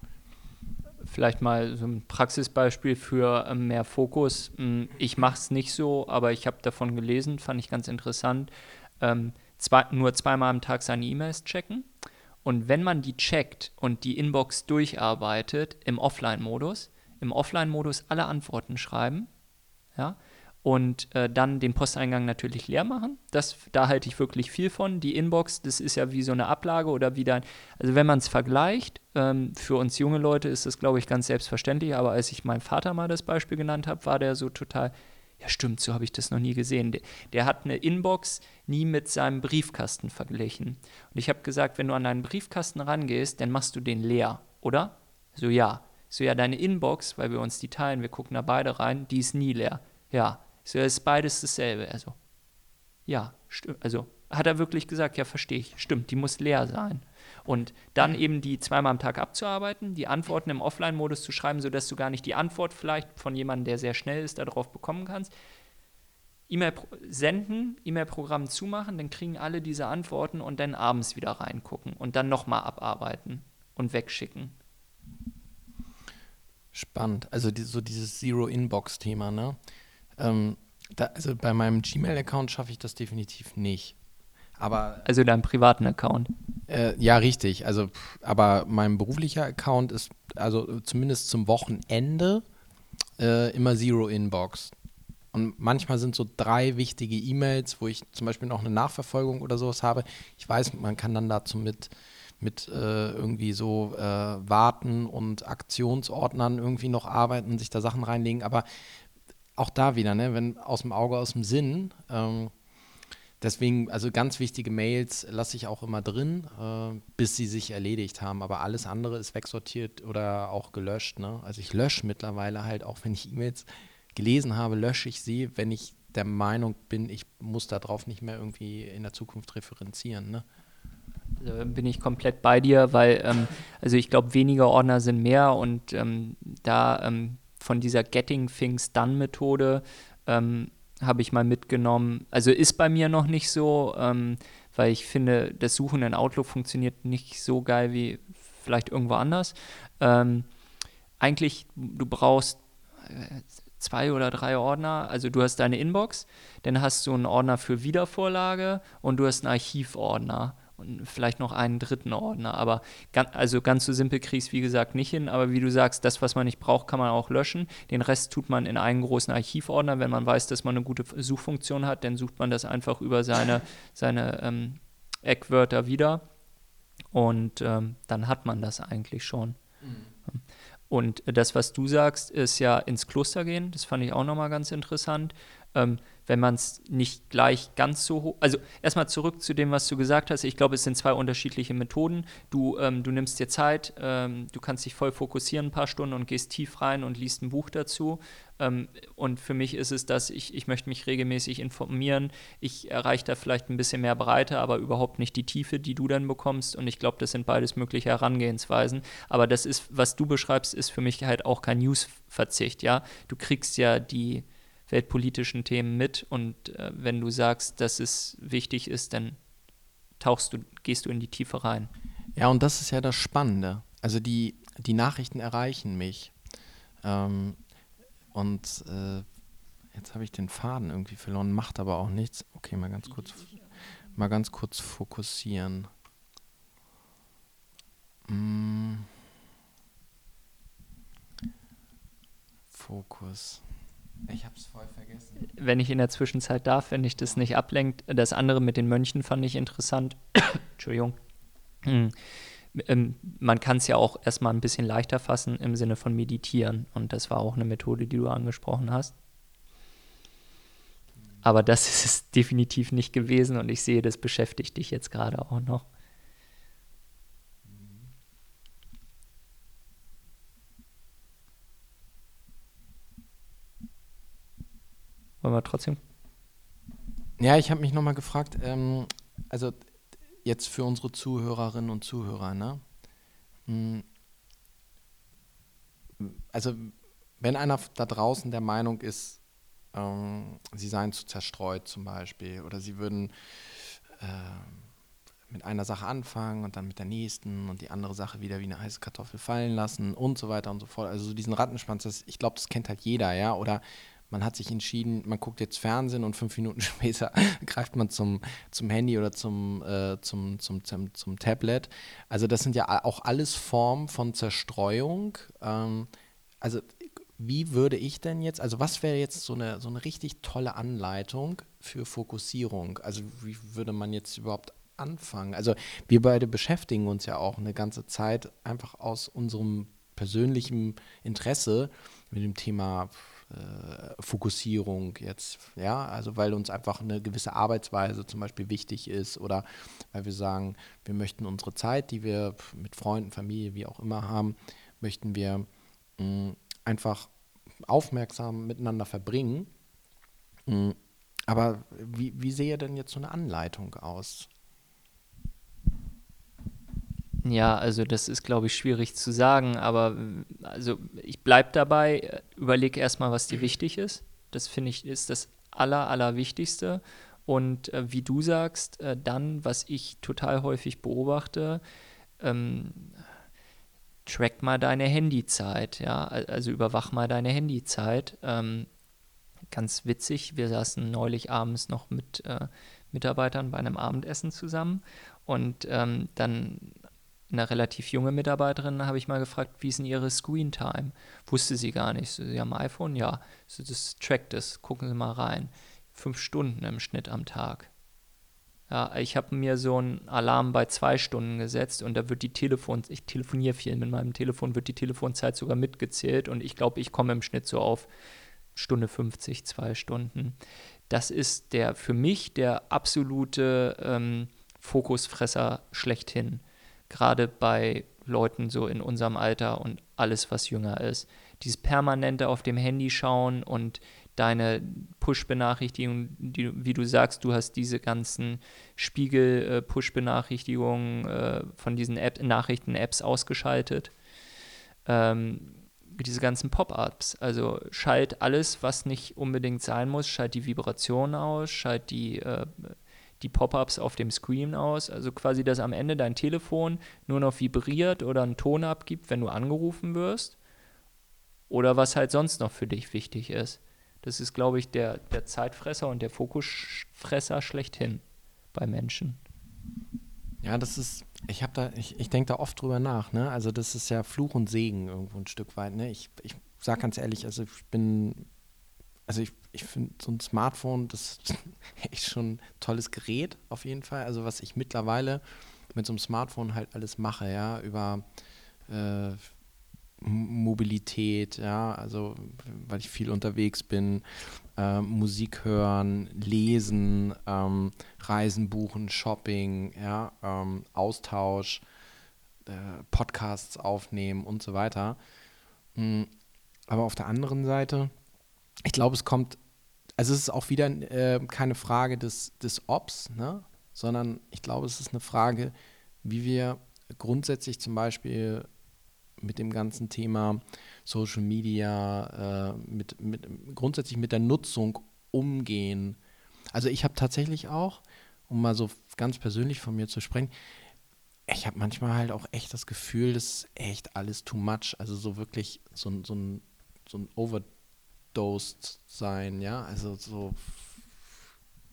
Vielleicht mal so ein Praxisbeispiel für äh, mehr Fokus. Hm, ich mache es nicht so, aber ich habe davon gelesen, fand ich ganz interessant. Ähm, zwei, nur zweimal am Tag seine E-Mails checken. Und wenn man die checkt und die Inbox durcharbeitet im Offline-Modus, im Offline-Modus alle Antworten schreiben, ja, und äh, dann den Posteingang natürlich leer machen. Das, da halte ich wirklich viel von. Die Inbox, das ist ja wie so eine Ablage oder wie dann, also wenn man es vergleicht, ähm, für uns junge Leute ist das, glaube ich, ganz selbstverständlich, aber als ich meinem Vater mal das Beispiel genannt habe, war der so total, ja stimmt, so habe ich das noch nie gesehen. Der, der, hat eine Inbox nie mit seinem Briefkasten verglichen. Und ich habe gesagt, wenn du an deinen Briefkasten rangehst, dann machst du den leer, oder? So ja. So ja, deine Inbox, weil wir uns die teilen, wir gucken da beide rein, die ist nie leer. Ja, so, ist beides dasselbe. Also, ja, also hat er wirklich gesagt, ja, verstehe ich, stimmt, die muss leer sein. Und dann eben die zweimal am Tag abzuarbeiten, die Antworten im Offline-Modus zu schreiben, sodass du gar nicht die Antwort vielleicht von jemandem, der sehr schnell ist, darauf bekommen kannst. E-Mail senden, E-Mail-Programm zumachen, dann kriegen alle diese Antworten und dann abends wieder reingucken und dann nochmal abarbeiten und wegschicken. Spannend. Also die, so dieses Zero-Inbox-Thema, ne? Ähm, da, also bei meinem Gmail-Account schaffe ich das definitiv nicht. Aber, also deinem privaten Account? Äh, ja, richtig. Also, aber mein beruflicher Account ist also zumindest zum Wochenende äh, immer Zero Inbox. Und manchmal sind so drei wichtige E-Mails, wo ich zum Beispiel noch eine Nachverfolgung oder sowas habe. Ich weiß, man kann dann dazu mit, mit äh, irgendwie so äh, Warten und Aktionsordnern irgendwie noch arbeiten und sich da Sachen reinlegen. Aber auch da wieder, ne, wenn aus dem Auge, aus dem Sinn. Ähm, deswegen, also ganz wichtige Mails lasse ich auch immer drin, äh, bis sie sich erledigt haben. Aber alles andere ist wegsortiert oder auch gelöscht. Ne? Also ich lösche mittlerweile halt, auch wenn ich E-Mails gelesen habe, lösche ich sie, wenn ich der Meinung bin, ich muss darauf nicht mehr irgendwie in der Zukunft referenzieren. Ne? Bin ich komplett bei dir, weil ähm, also ich glaube, weniger Ordner sind mehr und ähm, da ähm, von dieser Getting Things Done Methode ähm, habe ich mal mitgenommen. Also ist bei mir noch nicht so, ähm, weil ich finde, das Suchen in Outlook funktioniert nicht so geil wie vielleicht irgendwo anders. Ähm, eigentlich, du brauchst äh, zwei oder drei Ordner. Also du hast deine Inbox, dann hast du einen Ordner für Wiedervorlage und du hast einen Archivordner und vielleicht noch einen dritten Ordner. Aber ganz, also ganz so simpel kriegst du wie gesagt nicht hin. Aber wie du sagst, das, was man nicht braucht, kann man auch löschen. Den Rest tut man in einen großen Archivordner. Wenn man weiß, dass man eine gute Suchfunktion hat, dann sucht man das einfach über seine, seine ähm, Eckwörter wieder. Und ähm, dann hat man das eigentlich schon. Mhm. Und das, was du sagst, ist ja ins Kloster gehen. Das fand ich auch nochmal ganz interessant. Ähm, wenn man es nicht gleich ganz so hoch. Also erstmal zurück zu dem, was du gesagt hast. Ich glaube, es sind zwei unterschiedliche Methoden. Du, ähm, du nimmst dir Zeit, ähm, du kannst dich voll fokussieren ein paar Stunden und gehst tief rein und liest ein Buch dazu. Ähm, und für mich ist es das, ich, ich möchte mich regelmäßig informieren. Ich erreiche da vielleicht ein bisschen mehr Breite, aber überhaupt nicht die Tiefe, die du dann bekommst. Und ich glaube, das sind beides mögliche Herangehensweisen. Aber das ist, was du beschreibst, ist für mich halt auch kein News-Verzicht. Ja? Du kriegst ja die weltpolitischen Themen mit und äh, wenn du sagst, dass es wichtig ist, dann tauchst du, gehst du in die Tiefe rein. Ja, und das ist ja das Spannende. Also die, die Nachrichten erreichen mich. Ähm, und äh, jetzt habe ich den Faden irgendwie verloren, macht aber auch nichts. Okay, mal ganz kurz, mal ganz kurz fokussieren. Mm. Fokus. Ich habe es voll vergessen. Wenn ich in der Zwischenzeit darf, wenn ich das nicht ablenkt. Das andere mit den Mönchen fand ich interessant. Entschuldigung. Hm. Ähm, man kann es ja auch erstmal ein bisschen leichter fassen im Sinne von meditieren. Und das war auch eine Methode, die du angesprochen hast. Aber das ist es definitiv nicht gewesen und ich sehe, das beschäftigt dich jetzt gerade auch noch. Wollen wir trotzdem? Ja, ich habe mich nochmal gefragt, ähm, also jetzt für unsere Zuhörerinnen und Zuhörer, ne? Hm. Also wenn einer da draußen der Meinung ist, ähm, sie seien zu zerstreut zum Beispiel oder sie würden äh, mit einer Sache anfangen und dann mit der nächsten und die andere Sache wieder wie eine heiße Kartoffel fallen lassen und so weiter und so fort. Also so diesen Rattenschwanz, das, ich glaube, das kennt halt jeder, ja. Oder man hat sich entschieden, man guckt jetzt Fernsehen und fünf Minuten später greift man zum, zum Handy oder zum, äh, zum, zum, zum, zum, Tablet. Also das sind ja auch alles Formen von Zerstreuung. Ähm, also wie würde ich denn jetzt, also was wäre jetzt so eine, so eine richtig tolle Anleitung für Fokussierung? Also wie würde man jetzt überhaupt anfangen? Also wir beide beschäftigen uns ja auch eine ganze Zeit einfach aus unserem persönlichen Interesse mit dem Thema Fokussierung jetzt, ja, also weil uns einfach eine gewisse Arbeitsweise zum Beispiel wichtig ist oder weil wir sagen, wir möchten unsere Zeit, die wir mit Freunden, Familie, wie auch immer haben, möchten wir mh, mm, einfach aufmerksam miteinander verbringen. Mh, mm, aber wie, wie sehe denn jetzt so eine Anleitung aus? Ja, also das ist, glaube ich, schwierig zu sagen, aber also ich bleibe dabei, überlege erstmal, was dir wichtig ist. Das finde ich ist das Aller, Allerwichtigste. Und äh, wie du sagst, äh, dann, was ich total häufig beobachte, ähm, track mal deine Handyzeit, ja, also überwach mal deine Handyzeit. Ähm, ganz witzig, wir saßen neulich abends noch mit äh, Mitarbeitern bei einem Abendessen zusammen und ähm, dann eine relativ junge Mitarbeiterin habe ich mal gefragt, wie ist denn ihre Screen Time? Wusste sie gar nicht. So, sie haben ein iPhone? Ja. So, das trackt es. Gucken Sie mal rein. Fünf Stunden im Schnitt am Tag. Ja, ich habe mir so einen Alarm bei zwei Stunden gesetzt und da wird die Telefon, ich telefoniere viel mit meinem Telefon, wird die Telefonzeit sogar mitgezählt und ich glaube, ich komme im Schnitt so auf Stunde 50, zwei Stunden. Das ist der für mich der absolute ähm, Fokusfresser schlechthin gerade bei Leuten so in unserem Alter und alles, was jünger ist. Dieses permanente auf dem Handy schauen und deine Push-Benachrichtigungen, wie du sagst, du hast diese ganzen Spiegel-Push-Benachrichtigungen äh, von diesen App Nachrichten-Apps ausgeschaltet. Ähm, diese ganzen Pop-ups. Also schalt alles, was nicht unbedingt sein muss, schalt die Vibration aus, schalt die äh, die Pop-ups auf dem Screen aus. Also quasi, dass am Ende dein Telefon nur noch vibriert oder einen Ton abgibt, wenn du angerufen wirst. Oder was halt sonst noch für dich wichtig ist. Das ist, glaube ich, der, der Zeitfresser und der Fokusfresser schlechthin bei Menschen. Ja, das ist, ich habe da, ich, ich denke da oft drüber nach, ne? Also das ist ja Fluch und Segen irgendwo ein Stück weit, ne? Ich, ich sag ganz ehrlich, also ich bin also ich, ich finde so ein Smartphone, das ist echt schon ein tolles Gerät auf jeden Fall. Also was ich mittlerweile mit so einem Smartphone halt alles mache, ja, über äh, Mobilität, ja, also weil ich viel unterwegs bin, äh, Musik hören, lesen, ähm, Reisen buchen, Shopping, ja, ähm, Austausch, äh, Podcasts aufnehmen und so weiter. Mhm. Aber auf der anderen Seite ich glaube, es kommt, also es ist auch wieder äh, keine Frage des, des Ops, ne? sondern ich glaube, es ist eine Frage, wie wir grundsätzlich zum Beispiel mit dem ganzen Thema Social Media, äh, mit, mit, grundsätzlich mit der Nutzung umgehen. Also ich habe tatsächlich auch, um mal so ganz persönlich von mir zu sprechen, ich habe manchmal halt auch echt das Gefühl, das ist echt alles too much. Also so wirklich so, so ein, so ein Over overdosed sein, ja, also so,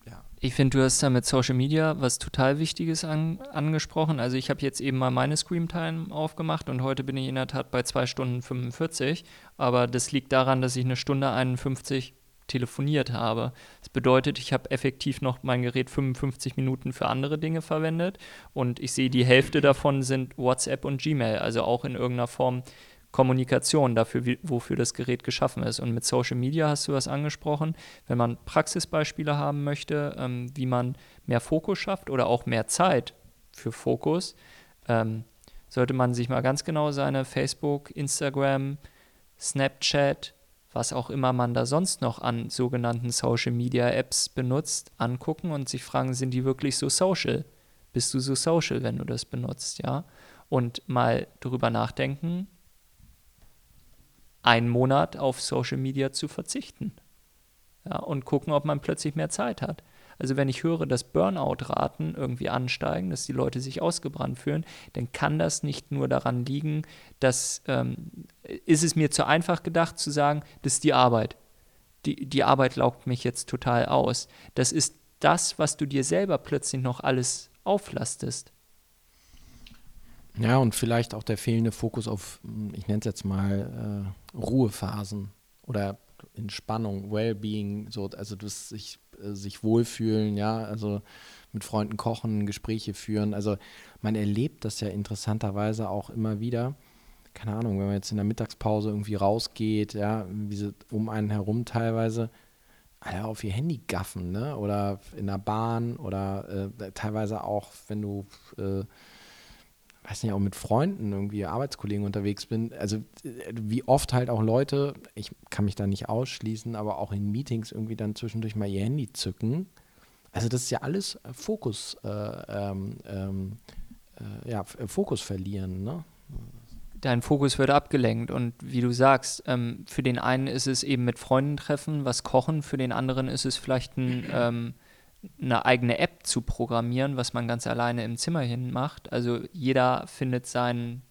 ja. Ich finde, du hast da mit Social Media was total Wichtiges an, angesprochen. Also ich habe jetzt eben mal meine Screamtime aufgemacht und heute bin ich in der Tat bei 2 Stunden 45, aber das liegt daran, dass ich eine Stunde 51 telefoniert habe. Das bedeutet, ich habe effektiv noch mein Gerät 55 Minuten für andere Dinge verwendet und ich sehe, die Hälfte davon sind WhatsApp und Gmail, also auch in irgendeiner Form Kommunikation dafür, wie, wofür das Gerät geschaffen ist. Und mit Social Media hast du was angesprochen. Wenn man Praxisbeispiele haben möchte, ähm, wie man mehr Fokus schafft oder auch mehr Zeit für Fokus, ähm, sollte man sich mal ganz genau seine Facebook, Instagram, Snapchat, was auch immer man da sonst noch an sogenannten Social Media Apps benutzt, angucken und sich fragen, sind die wirklich so social? Bist du so social, wenn du das benutzt, ja? Und mal darüber nachdenken, einen Monat auf Social Media zu verzichten. Ja, und gucken, ob man plötzlich mehr Zeit hat. Also wenn ich höre, dass Burnout-Raten irgendwie ansteigen, dass die Leute sich ausgebrannt fühlen, dann kann das nicht nur daran liegen, dass ähm, ist es mir zu einfach gedacht zu sagen, das ist die Arbeit. Die, die Arbeit laugt mich jetzt total aus. Das ist das, was du dir selber plötzlich noch alles auflastest. Ja, und vielleicht auch der fehlende Fokus auf, ich nenne es jetzt mal, äh, Ruhephasen oder Entspannung, Wellbeing, so, also das sich, äh, sich wohlfühlen, ja, also mit Freunden kochen, Gespräche führen. Also man erlebt das ja interessanterweise auch immer wieder. Keine Ahnung, wenn man jetzt in der Mittagspause irgendwie rausgeht, ja, wie sie um einen herum teilweise alle auf ihr Handy gaffen, ne? Oder in der Bahn oder äh, teilweise auch, wenn du äh, weiß nicht, auch mit Freunden, irgendwie Arbeitskollegen unterwegs bin, also äh, wie oft halt auch Leute, ich kann mich da nicht ausschließen, aber auch in Meetings irgendwie dann zwischendurch mal ihr Handy zücken. Also das ist ja alles äh, Fokus, äh, ähm, ähm, äh, ja, Fokus verlieren, ne? Dein Fokus wird abgelenkt und wie du sagst, ähm, für den einen ist es eben mit Freunden treffen, was kochen, für den anderen ist es vielleicht ein ähm, eine eigene App zu programmieren, was man ganz alleine im Zimmerchen macht. Also jeder findet sein,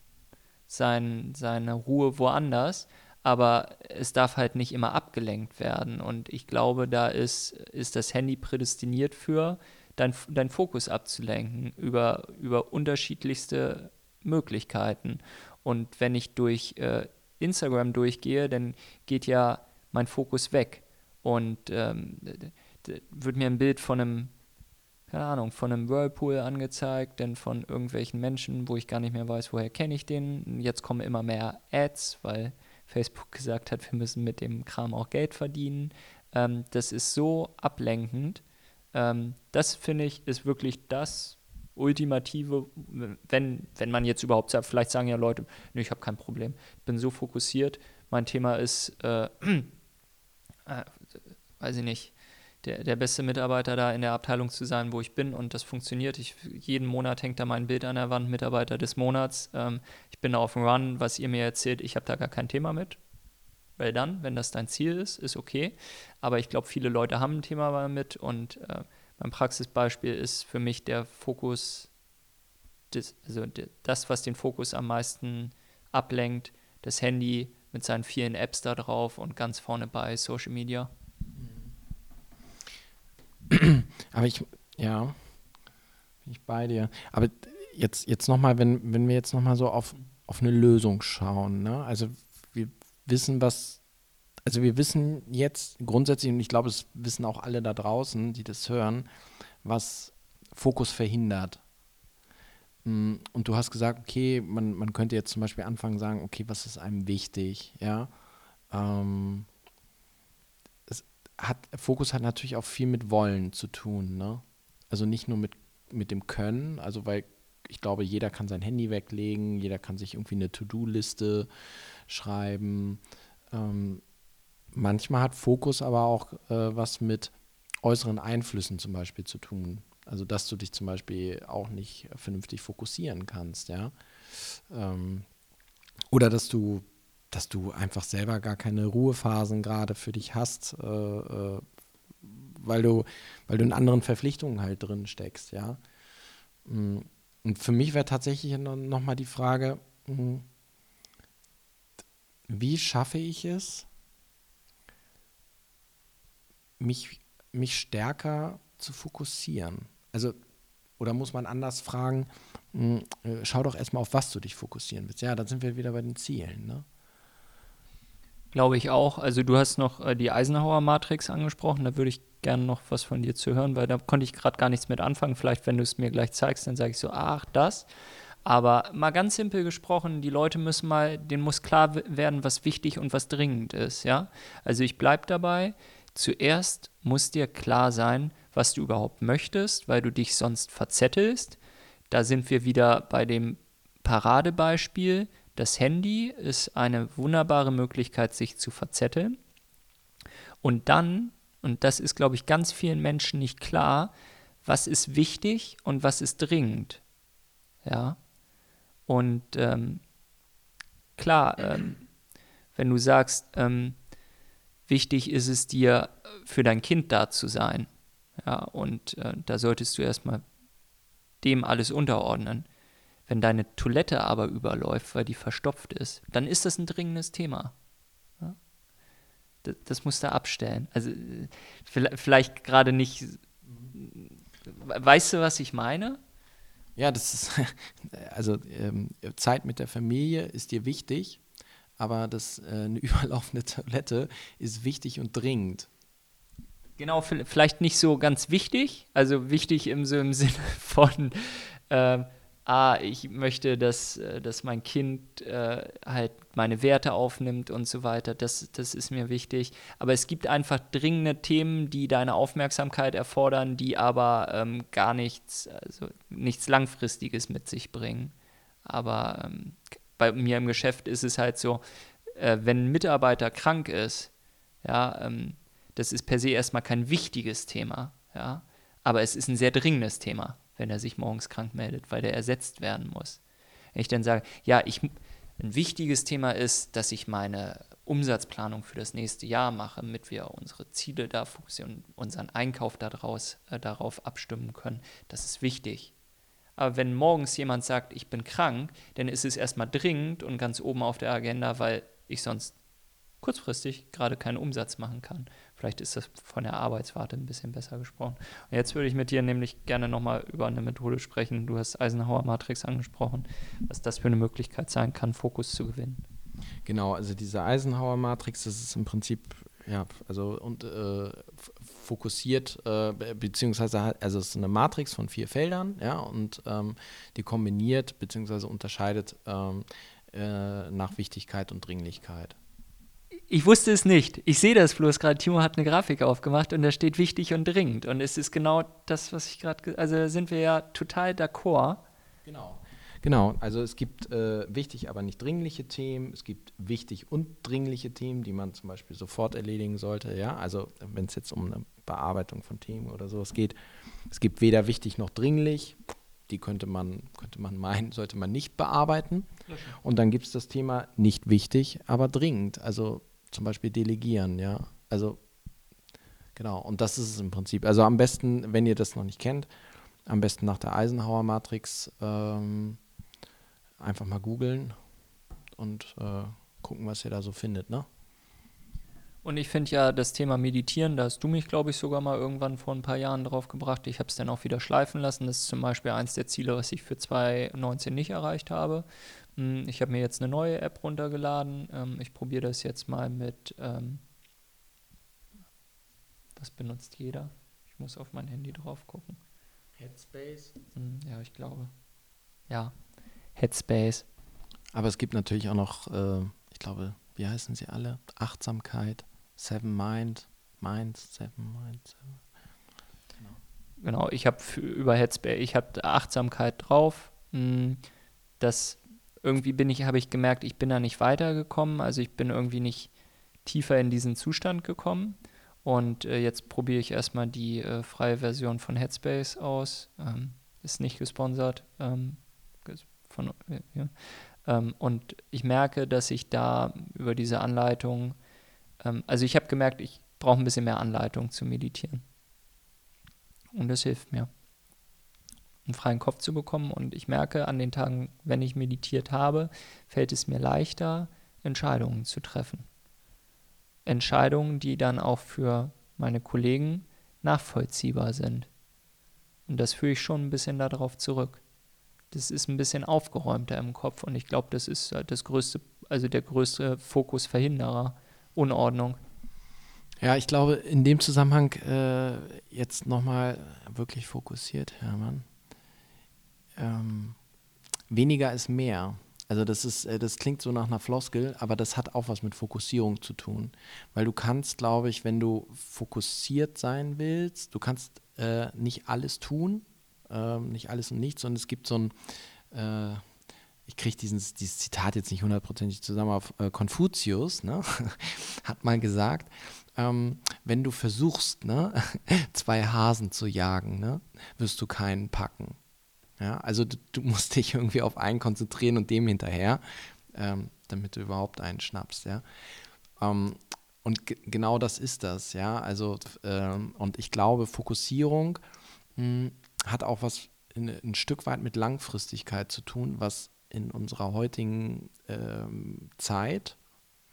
sein, seine Ruhe woanders, aber es darf halt nicht immer abgelenkt werden. Und ich glaube, da ist, ist das Handy prädestiniert für, dein, dein Fokus abzulenken über, über unterschiedlichste Möglichkeiten. Und wenn ich durch äh, Instagram durchgehe, dann geht ja mein Fokus weg. Und ähm, wird mir ein Bild von einem, keine Ahnung, von einem Whirlpool angezeigt, denn von irgendwelchen Menschen, wo ich gar nicht mehr weiß, woher kenne ich den. Jetzt kommen immer mehr Ads, weil Facebook gesagt hat, wir müssen mit dem Kram auch Geld verdienen. Ähm, das ist so ablenkend. Ähm, das finde ich ist wirklich das ultimative, wenn, wenn man jetzt überhaupt sagt, vielleicht sagen ja Leute, nee, ich habe kein Problem, ich bin so fokussiert, mein Thema ist, äh, äh, weiß ich nicht, der, der beste Mitarbeiter da in der Abteilung zu sein, wo ich bin und das funktioniert. Ich, jeden Monat hängt da mein Bild an der Wand, Mitarbeiter des Monats. Ähm, ich bin da auf dem Run, was ihr mir erzählt, ich habe da gar kein Thema mit. Weil dann, wenn das dein Ziel ist, ist okay. Aber ich glaube, viele Leute haben ein Thema damit und äh, mein Praxisbeispiel ist für mich der Fokus, des, also das, was den Fokus am meisten ablenkt, das Handy mit seinen vielen Apps da drauf und ganz vorne bei Social Media. Aber ich, ja, bin ich bei dir. Aber jetzt, jetzt nochmal, wenn, wenn wir jetzt nochmal so auf, auf eine Lösung schauen, ne? Also wir wissen, was, also wir wissen jetzt grundsätzlich, und ich glaube, es wissen auch alle da draußen, die das hören, was Fokus verhindert. Mm, und du hast gesagt, okay, man, man könnte jetzt zum Beispiel anfangen, sagen, okay, was ist einem wichtig, ja? Ähm, hat, Fokus hat natürlich auch viel mit Wollen zu tun, ne? Also nicht nur mit, mit dem Können, also weil ich glaube, jeder kann sein Handy weglegen, jeder kann sich irgendwie eine To-Do-Liste schreiben. Ähm, manchmal hat Fokus aber auch äh, was mit äußeren Einflüssen zum Beispiel zu tun. Also dass du dich zum Beispiel auch nicht vernünftig fokussieren kannst, ja. Ähm, oder dass du dass du einfach selber gar keine Ruhephasen gerade für dich hast, äh, äh, weil du, weil du in anderen Verpflichtungen halt drin steckst, ja. Mm, und für mich wäre tatsächlich nochmal die Frage, mm, wie schaffe ich es, mich, mich stärker zu fokussieren? Also, oder muss man anders fragen, mm, äh, schau doch erstmal auf, was du dich fokussieren willst. Ja, dann sind wir wieder bei den Zielen, ne? Glaube ich auch. Also du hast noch äh, die Eisenhower-Matrix angesprochen, da würde ich gerne noch was von dir zu hören, weil da konnte ich gerade gar nichts mit anfangen. Vielleicht, wenn du es mir gleich zeigst, dann sage ich so, ach, das. Aber mal ganz simpel gesprochen, die Leute müssen mal, denen muss klar werden, was wichtig und was dringend ist, ja. Also ich bleibe dabei. Zuerst muss dir klar sein, was du überhaupt möchtest, weil du dich sonst verzettelst. Da sind wir wieder bei dem Paradebeispiel das Handy ist eine wunderbare Möglichkeit, sich zu verzetteln. Und dann, und das ist, glaube ich, ganz vielen Menschen nicht klar, was ist wichtig und was ist dringend. Ja. Und ähm, klar, ähm, wenn du sagst, ähm, wichtig ist es dir, für dein Kind da zu sein. Ja, und äh, da solltest du erstmal dem alles unterordnen. Wenn deine Toilette aber überläuft, weil die verstopft ist, dann ist das ein dringendes Thema. Ja? Das, das musst du abstellen. Also vielleicht, vielleicht gerade nicht. Weißt du, was ich meine? Ja, das ist, also ähm, Zeit mit der Familie ist dir wichtig, aber das, äh, eine überlaufende Toilette ist wichtig und dringend. Genau, vielleicht nicht so ganz wichtig, also wichtig im, so im Sinne von, äh, ah, ich möchte, dass, äh, dass mein Kind äh, halt meine Werte aufnimmt und so weiter. Das, das ist mir wichtig. Aber es gibt einfach dringende Themen, die deine Aufmerksamkeit erfordern, die aber ähm, gar nichts, also nichts Langfristiges mit sich bringen. Aber ähm, bei mir im Geschäft ist es halt so, äh, wenn ein Mitarbeiter krank ist, ja, ähm, das ist per se erstmal kein wichtiges Thema, ja, aber es ist ein sehr dringendes Thema wenn er sich morgens krank meldet, weil der ersetzt werden muss. Wenn ich dann sage, ja, ich, ein wichtiges Thema ist, dass ich meine Umsatzplanung für das nächste Jahr mache, damit wir unsere Ziele da fokussieren, unseren Einkauf daraus, äh, darauf abstimmen können. Das ist wichtig. Aber wenn morgens jemand sagt, ich bin krank, dann ist es erstmal dringend und ganz oben auf der Agenda, weil ich sonst kurzfristig gerade keinen Umsatz machen kann. Vielleicht ist das von der Arbeitswarte ein bisschen besser gesprochen. Und jetzt würde ich mit dir nämlich gerne nochmal über eine Methode sprechen. Du hast Eisenhower Matrix angesprochen, was das für eine Möglichkeit sein kann, Fokus zu gewinnen. Genau, also diese Eisenhower Matrix, das ist im Prinzip ja, also und äh, fokussiert, äh, beziehungsweise also es ist eine Matrix von vier Feldern, ja, und ähm, die kombiniert beziehungsweise unterscheidet ähm, äh, nach Wichtigkeit und Dringlichkeit. Ich wusste es nicht. Ich sehe das bloß gerade. Timo hat eine Grafik aufgemacht und da steht wichtig und dringend. Und es ist genau das, was ich gerade. Also da sind wir ja total d'accord. Genau. Genau, also es gibt äh, wichtig, aber nicht dringliche Themen. Es gibt wichtig und dringliche Themen, die man zum Beispiel sofort erledigen sollte. Ja, also wenn es jetzt um eine Bearbeitung von Themen oder sowas geht. Es gibt weder wichtig noch dringlich. Die könnte man, könnte man meinen, sollte man nicht bearbeiten. Und dann gibt es das Thema nicht wichtig, aber dringend. Also zum Beispiel delegieren, ja. Also genau, und das ist es im Prinzip. Also am besten, wenn ihr das noch nicht kennt, am besten nach der Eisenhower Matrix ähm, einfach mal googeln und äh, gucken, was ihr da so findet, ne? Und ich finde ja das Thema Meditieren, da hast du mich, glaube ich, sogar mal irgendwann vor ein paar Jahren drauf gebracht. Ich habe es dann auch wieder schleifen lassen. Das ist zum Beispiel eins der Ziele, was ich für 2019 nicht erreicht habe. Hm, ich habe mir jetzt eine neue App runtergeladen. Ähm, ich probiere das jetzt mal mit. Ähm, was benutzt jeder? Ich muss auf mein Handy drauf gucken. Headspace? Hm, ja, ich glaube. Ja, Headspace. Aber es gibt natürlich auch noch, äh, ich glaube, wie heißen sie alle? Achtsamkeit, Seven Mind, Minds, Seven Mind, Seven. Genau. Genau, ich habe über Headspace, ich habe Achtsamkeit drauf. Hm, das irgendwie bin ich, habe ich gemerkt, ich bin da nicht weitergekommen. Also ich bin irgendwie nicht tiefer in diesen Zustand gekommen. Und äh, jetzt probiere ich erstmal die äh, freie Version von Headspace aus. Ähm, ist nicht gesponsert. Ähm, von, äh, ja. ähm, und ich merke, dass ich da über diese Anleitung, ähm, also ich habe gemerkt, ich brauche ein bisschen mehr Anleitung zu meditieren. Und das hilft mir einen freien Kopf zu bekommen. Und ich merke an den Tagen, wenn ich meditiert habe, fällt es mir leichter, Entscheidungen zu treffen. Entscheidungen, die dann auch für meine Kollegen nachvollziehbar sind. Und das führe ich schon ein bisschen darauf zurück. Das ist ein bisschen aufgeräumter im Kopf und ich glaube, das ist das größte, also der größte Fokusverhinderer, Unordnung. Ja, ich glaube, in dem Zusammenhang äh, jetzt nochmal wirklich fokussiert, Hermann ähm, weniger ist mehr. Also das ist, äh, das klingt so nach einer Floskel, aber das hat auch was mit Fokussierung zu tun. Weil du kannst, glaube ich, wenn du fokussiert sein willst, du kannst äh, nicht alles tun, äh, nicht alles und nichts, sondern es gibt so ein, äh, ich kriege dieses, Zitat jetzt nicht hundertprozentig zusammen, auf äh, Konfuzius ne, hat mal gesagt, ähm, wenn du versuchst, ne, zwei Hasen zu jagen, ne, wirst du keinen packen. Ja, also du, du, musst dich irgendwie auf einen konzentrieren und dem hinterher, ähm, damit du überhaupt einen schnappst. Ja. Ähm, und genau das ist das, ja. Also, ähm, und ich glaube, Fokussierung mh, hm, hat auch was in, ein Stück weit mit Langfristigkeit zu tun, was in unserer heutigen ähm, Zeit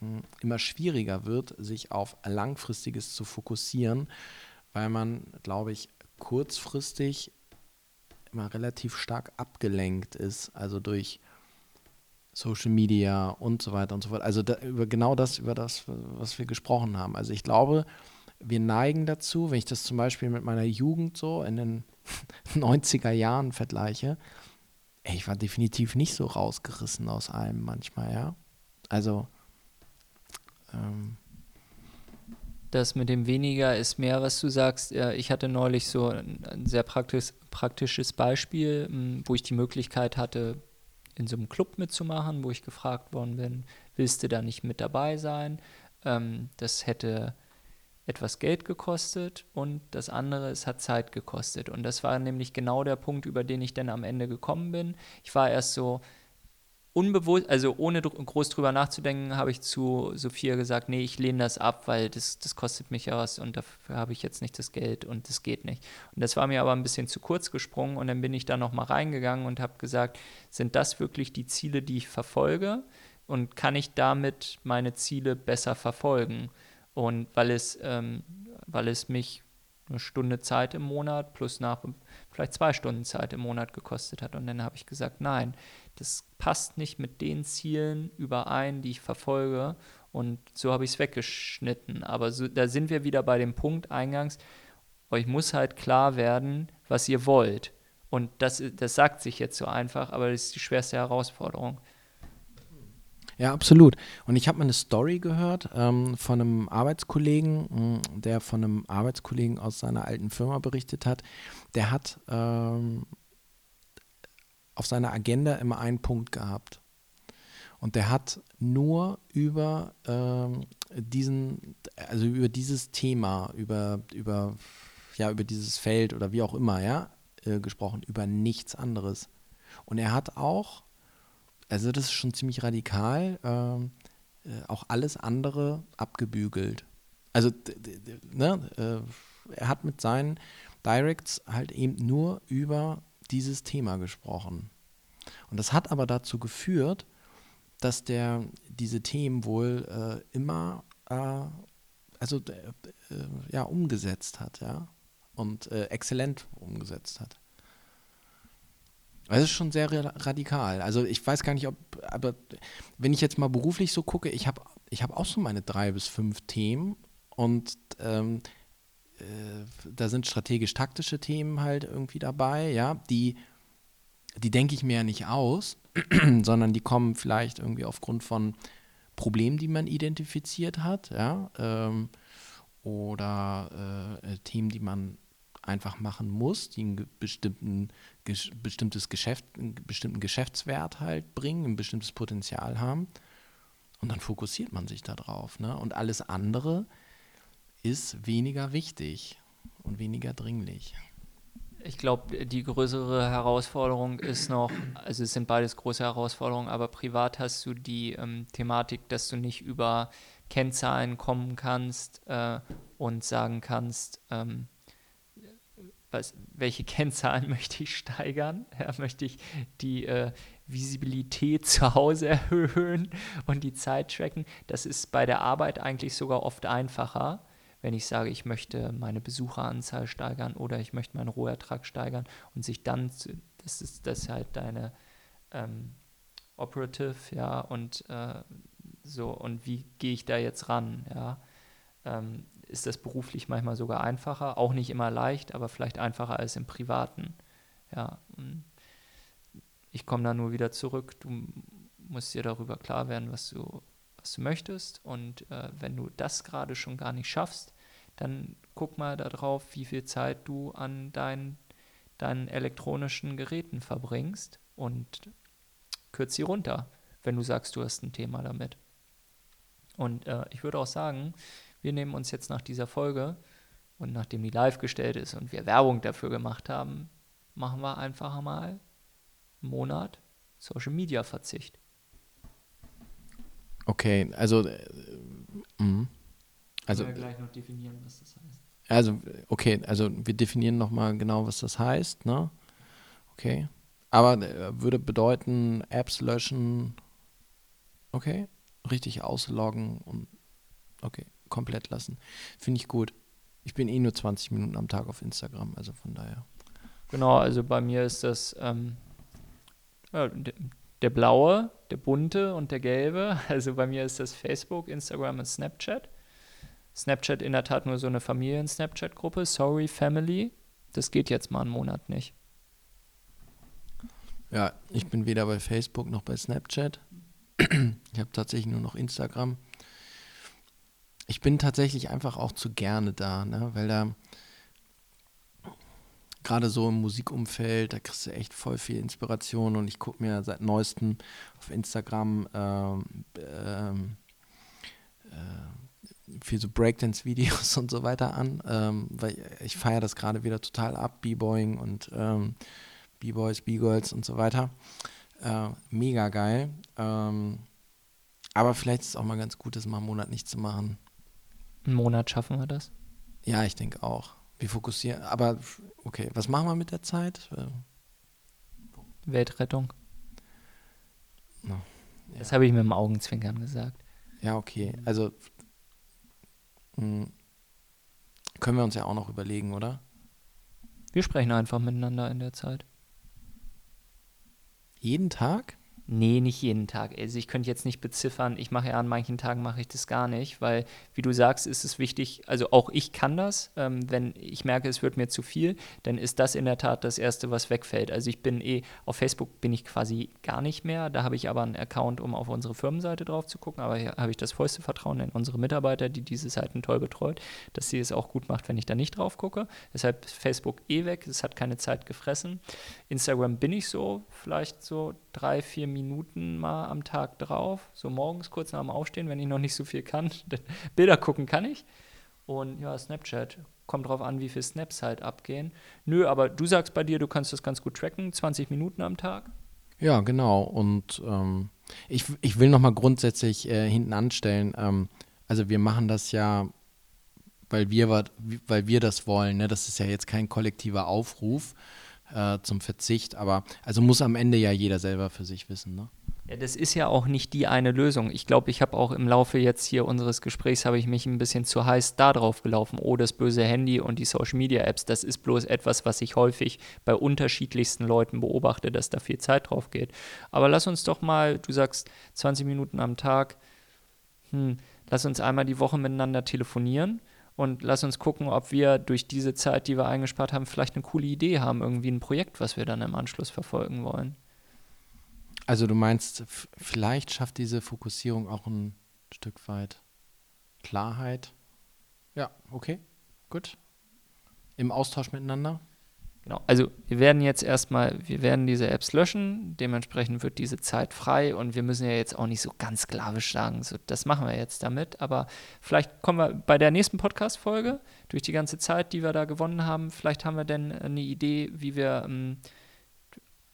mh, hm, immer schwieriger wird, sich auf Langfristiges zu fokussieren, weil man, glaube ich, kurzfristig immer relativ stark abgelenkt ist, also durch Social Media und so weiter und so fort. Also da, über genau das, über das, was wir gesprochen haben. Also ich glaube, wir neigen dazu, wenn ich das zum Beispiel mit meiner Jugend so in den 90er Jahren vergleiche, ich war definitiv nicht so rausgerissen aus allem manchmal, ja. Also ähm, das mit dem weniger ist mehr, was du sagst. Ich hatte neulich so ein sehr praktisch, praktisches Beispiel, wo ich die Möglichkeit hatte, in so einem Club mitzumachen, wo ich gefragt worden bin, willst du da nicht mit dabei sein? Ähm, das hätte etwas Geld gekostet und das andere, es hat Zeit gekostet. Und das war nämlich genau der Punkt, über den ich dann am Ende gekommen bin. Ich war erst so, unbewusst, also ohne groß drüber nachzudenken, habe ich zu Sophia gesagt, nee, ich lehne das ab, weil das, das kostet mich ja was und dafür habe ich jetzt nicht das Geld und das geht nicht. Und das war mir aber ein bisschen zu kurz gesprungen und dann bin ich da nochmal reingegangen und habe gesagt, sind das wirklich die Ziele, die ich verfolge und kann ich damit meine Ziele besser verfolgen? Und weil es, ähm, weil es mich eine Stunde Zeit im Monat plus nach vielleicht zwei Stunden Zeit im Monat gekostet hat. Und dann habe ich gesagt, nein, das passt nicht mit den Zielen überein, die ich verfolge. Und so habe ich es weggeschnitten. Aber so, da sind wir wieder bei dem Punkt eingangs, euch muss halt klar werden, was ihr wollt. Und das, das sagt sich jetzt so einfach, aber das ist die schwerste Herausforderung. Ja, absolut. Und ich habe mal eine Story gehört ähm, von einem Arbeitskollegen, mh, hm, der von einem Arbeitskollegen aus seiner alten Firma berichtet hat. Der hat ähm, auf seiner Agenda immer einen Punkt gehabt. Und der hat nur über ähm, diesen, also über dieses Thema, über, über, ja, über dieses Feld oder wie auch immer, ja, äh, gesprochen, über nichts anderes. Und er hat auch, also das ist schon ziemlich radikal, ähm, äh, auch alles andere abgebügelt. Also, ne, äh, er hat mit seinen Directs halt eben nur über dieses Thema gesprochen. Und das hat aber dazu geführt, dass der diese Themen wohl äh, immer äh, also äh, ja umgesetzt hat, ja und äh, exzellent umgesetzt hat. Das ist schon sehr radikal. Also ich weiß gar nicht, ob, aber wenn ich jetzt mal beruflich so gucke, ich habe ich hab auch so meine drei bis fünf Themen und ähm, äh, da sind strategisch-taktische Themen halt irgendwie dabei, ja, die, die denke ich mir ja nicht aus, sondern die kommen vielleicht irgendwie aufgrund von Problemen, die man identifiziert hat, ja, ähm, oder äh, Themen, die man einfach machen muss, die ein bestimmten, ges bestimmtes Geschäft, einen bestimmten Geschäftswert halt bringen, ein bestimmtes Potenzial haben. Und dann fokussiert man sich darauf. Ne? Und alles andere ist weniger wichtig und weniger dringlich. Ich glaube, die größere Herausforderung ist noch, also es sind beides große Herausforderungen, aber privat hast du die ähm, Thematik, dass du nicht über Kennzahlen kommen kannst äh, und sagen kannst, ähm, was, welche Kennzahlen möchte ich steigern? Ja, möchte ich die äh, Visibilität zu Hause erhöhen und die Zeit tracken? Das ist bei der Arbeit eigentlich sogar oft einfacher wenn ich sage, ich möchte meine Besucheranzahl steigern oder ich möchte meinen Rohertrag steigern und sich dann, das ist das ist halt deine ähm, Operative, ja, und äh, so, und wie gehe ich da jetzt ran, ja, ähm, ist das beruflich manchmal sogar einfacher, auch nicht immer leicht, aber vielleicht einfacher als im Privaten, ja, ich komme da nur wieder zurück, du musst dir darüber klar werden, was du was du möchtest. Und äh, wenn du das gerade schon gar nicht schaffst, dann guck mal darauf, wie viel Zeit du an deinen, deinen elektronischen Geräten verbringst und kürz sie runter, wenn du sagst, du hast ein Thema damit. Und äh, ich würde auch sagen, wir nehmen uns jetzt nach dieser Folge und nachdem die live gestellt ist und wir Werbung dafür gemacht haben, machen wir einfach mal einen Monat Social Media Verzicht. Okay, also äh, Also, wir gleich noch definieren, was das heißt. Also, okay, also wir definieren nochmal genau, was das heißt, ne? Okay. Aber äh, würde bedeuten, Apps löschen, okay, richtig ausloggen und okay, komplett lassen. Finde ich gut. Ich bin eh nur 20 Minuten am Tag auf Instagram, also von daher. Genau, also bei mir ist das ähm, ja, der blaue, der bunte und der gelbe. Also bei mir ist das Facebook, Instagram und Snapchat. Snapchat in der Tat nur so eine Familien-Snapchat-Gruppe. Sorry, Family. Das geht jetzt mal einen Monat nicht. Ja, ich bin weder bei Facebook noch bei Snapchat. Ich habe tatsächlich nur noch Instagram. Ich bin tatsächlich einfach auch zu gerne da, ne? weil da gerade so im Musikumfeld, da kriegst du echt voll viel Inspiration und ich gucke mir seit neuestem auf Instagram ähm, ähm, äh, viel so Breakdance-Videos und so weiter an, ähm, weil ich feiere das gerade wieder total ab, B-Boying und ähm, B-Boys, B-Girls und so weiter. Äh, mega geil. Ähm, aber vielleicht ist es auch mal ganz gut, das mal einen Monat nicht zu machen. Einen Monat schaffen wir das? Ja, ich denke auch. Wir fokussieren, aber okay, was machen wir mit der Zeit? Äh, Weltrettung. No, ja. Das habe ich mit dem Augenzwinkern gesagt. Ja, okay. Also mh, hm, können wir uns ja auch noch überlegen, oder? Wir sprechen einfach miteinander in der Zeit. Jeden Tag? Nee, nicht jeden Tag. Also ich könnte jetzt nicht beziffern, ich mache ja an manchen Tagen mache ich das gar nicht, weil, wie du sagst, ist es wichtig, also auch ich kann das, ähm, wenn ich merke, es wird mir zu viel, dann ist das in der Tat das Erste, was wegfällt. Also ich bin eh, auf Facebook bin ich quasi gar nicht mehr, da habe ich aber einen Account, um auf unsere Firmenseite drauf zu gucken, aber hier habe ich das vollste Vertrauen in unsere Mitarbeiter, die diese Seiten toll betreut, dass sie es auch gut macht, wenn ich da nicht drauf gucke. Deshalb ist Facebook eh weg, es hat keine Zeit gefressen. Instagram bin ich so, vielleicht so drei, vier Minuten mal am Tag drauf. So morgens kurz nach dem Aufstehen, wenn ich noch nicht so viel kann. Bilder gucken kann ich. Und ja, Snapchat. Kommt drauf an, wie viele Snaps halt abgehen. Nö, aber du sagst bei dir, du kannst das ganz gut tracken. 20 Minuten am Tag. Ja, genau. Und ähm, ich, ich will nochmal grundsätzlich äh, hinten anstellen. Ähm, also wir machen das ja, weil wir, weil wir das wollen. Ne? Das ist ja jetzt kein kollektiver Aufruf äh, zum Verzicht. Aber also muss am Ende ja jeder selber für sich wissen. Ne? Ja, das ist ja auch nicht die eine Lösung. Ich glaube, ich habe auch im Laufe jetzt hier unseres Gesprächs habe ich mich ein bisschen zu heiß da drauf gelaufen. Oh, das böse Handy und die Social Media Apps, das ist bloß etwas, was ich häufig bei unterschiedlichsten Leuten beobachte, dass da viel Zeit drauf geht. Aber lass uns doch mal, du sagst 20 Minuten am Tag, hm, lass uns einmal die Woche miteinander telefonieren und lass uns gucken, ob wir durch diese Zeit, die wir eingespart haben, vielleicht eine coole Idee haben, irgendwie ein Projekt, was wir dann im Anschluss verfolgen wollen. Also du meinst, vielleicht schafft diese Fokussierung auch ein Stück weit Klarheit? Ja, okay, gut. Im Austausch miteinander? Genau, also wir werden jetzt erstmal, wir werden diese Apps löschen, dementsprechend wird diese Zeit frei und wir müssen ja jetzt auch nicht so ganz sklavisch sagen, so, das machen wir jetzt damit, aber vielleicht kommen wir bei der nächsten Podcast-Folge, durch die ganze Zeit, die wir da gewonnen haben, vielleicht haben wir dann eine Idee, wie wir ähm,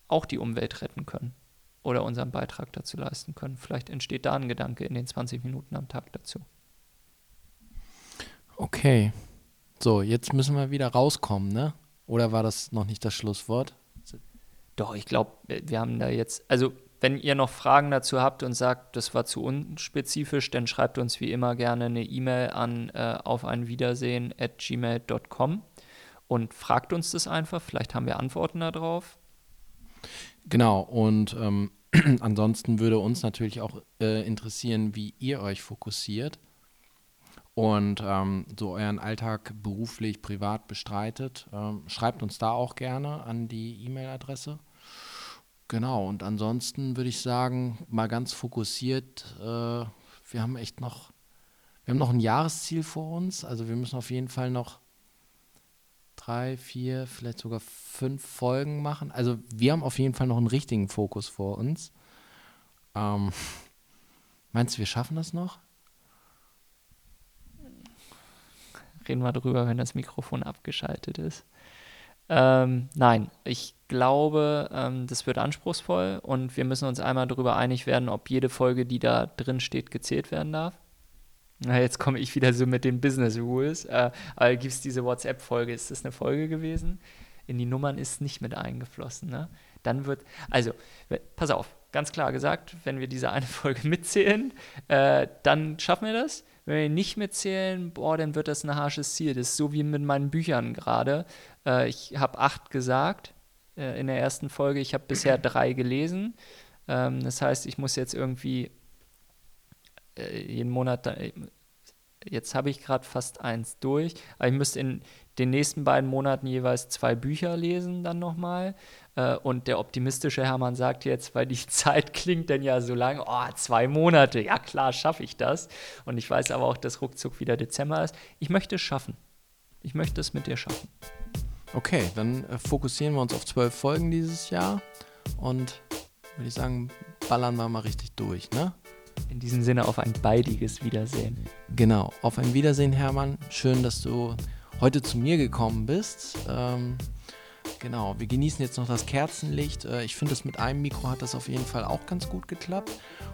auch die Umwelt retten können oder unseren Beitrag dazu leisten können. Vielleicht entsteht da ein Gedanke in den 20 Minuten am Tag dazu. Okay. So, jetzt müssen wir wieder rauskommen, ne? Oder war das noch nicht das Schlusswort? Doch, ich glaube, wir haben da jetzt, also wenn ihr noch Fragen dazu habt und sagt, das war zu unspezifisch, dann schreibt uns wie immer gerne eine E-Mail an äh, auf ein Wiedersehen at gmail.com und fragt uns das einfach. Vielleicht haben wir Antworten darauf. Genau, und ähm, ansonsten würde uns natürlich auch äh, interessieren, wie ihr euch fokussiert und ähm, so euren Alltag beruflich, privat bestreitet, ähm, schreibt uns da auch gerne an die E-Mail-Adresse. Genau, und ansonsten würde ich sagen, mal ganz fokussiert, äh, wir haben echt noch, wir haben noch ein Jahresziel vor uns, also wir müssen auf jeden Fall noch drei, vier, vielleicht sogar fünf Folgen machen. Also wir haben auf jeden Fall noch einen richtigen Fokus vor uns. Ähm, meinst du, wir schaffen das noch? Reden wir drüber, wenn das Mikrofon abgeschaltet ist. Ähm, nein, ich glaube, ähm, das wird anspruchsvoll und wir müssen uns einmal darüber einig werden, ob jede Folge, die da drin steht, gezählt werden darf. Na, jetzt komme ich wieder so mit den Business Rules. Äh, gibt es diese WhatsApp-Folge? Ist das eine Folge gewesen? In die Nummern ist nicht mit eingeflossen. Ne? Dann wird, also, pass auf, ganz klar gesagt, wenn wir diese eine Folge mitzählen, äh, dann schaffen wir das. Wenn wir nicht mitzählen, boah, dann wird das ein harsches Ziel. Das ist so wie mit meinen Büchern gerade. Äh, ich habe acht gesagt äh, in der ersten Folge. Ich habe bisher drei gelesen. Ähm, das heißt, ich muss jetzt irgendwie äh, jeden Monat, äh, jetzt habe ich gerade fast eins durch, aber ich müsste in den nächsten beiden Monaten jeweils zwei Bücher lesen dann nochmal. Äh, und der optimistische Hermann sagt jetzt, weil die Zeit klingt dann ja so lang, oh, zwei Monate, ja klar, schaffe ich das. Und ich weiß aber auch, dass ruckzuck wieder Dezember ist. Ich möchte es schaffen. Ich möchte es mit dir schaffen. Okay, dann äh, fokussieren wir uns auf zwölf Folgen dieses Jahr und würde ich sagen, ballern wir mal richtig durch, ne? In diesem Sinne auf ein baldiges Wiedersehen. Genau, auf ein Wiedersehen, Hermann. Schön, dass du heute zu mir gekommen bist. Ähm, genau, wir genießen jetzt noch das Kerzenlicht. Äh, ich finde, mit einem Mikro hat das auf jeden Fall auch ganz gut geklappt.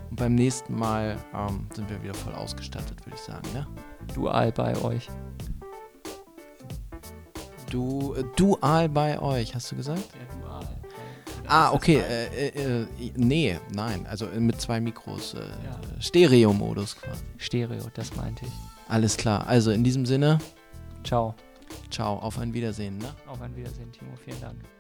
Und beim nächsten Mal ähm, sind wir wieder voll ausgestattet, würde ich sagen. Ne? Dual bei euch. Du, äh, dual bei euch, hast du gesagt? Ja, dual. Ah, okay. Äh, äh, äh, nee, nein. Also äh, mit zwei Mikros. Äh, ja. Stereo-Modus quasi. Stereo, das meinte ich. Alles klar. Also in diesem Sinne. Ciao. Ciao. Auf ein Wiedersehen, ne? Auf ein Wiedersehen, Timo. Vielen Dank.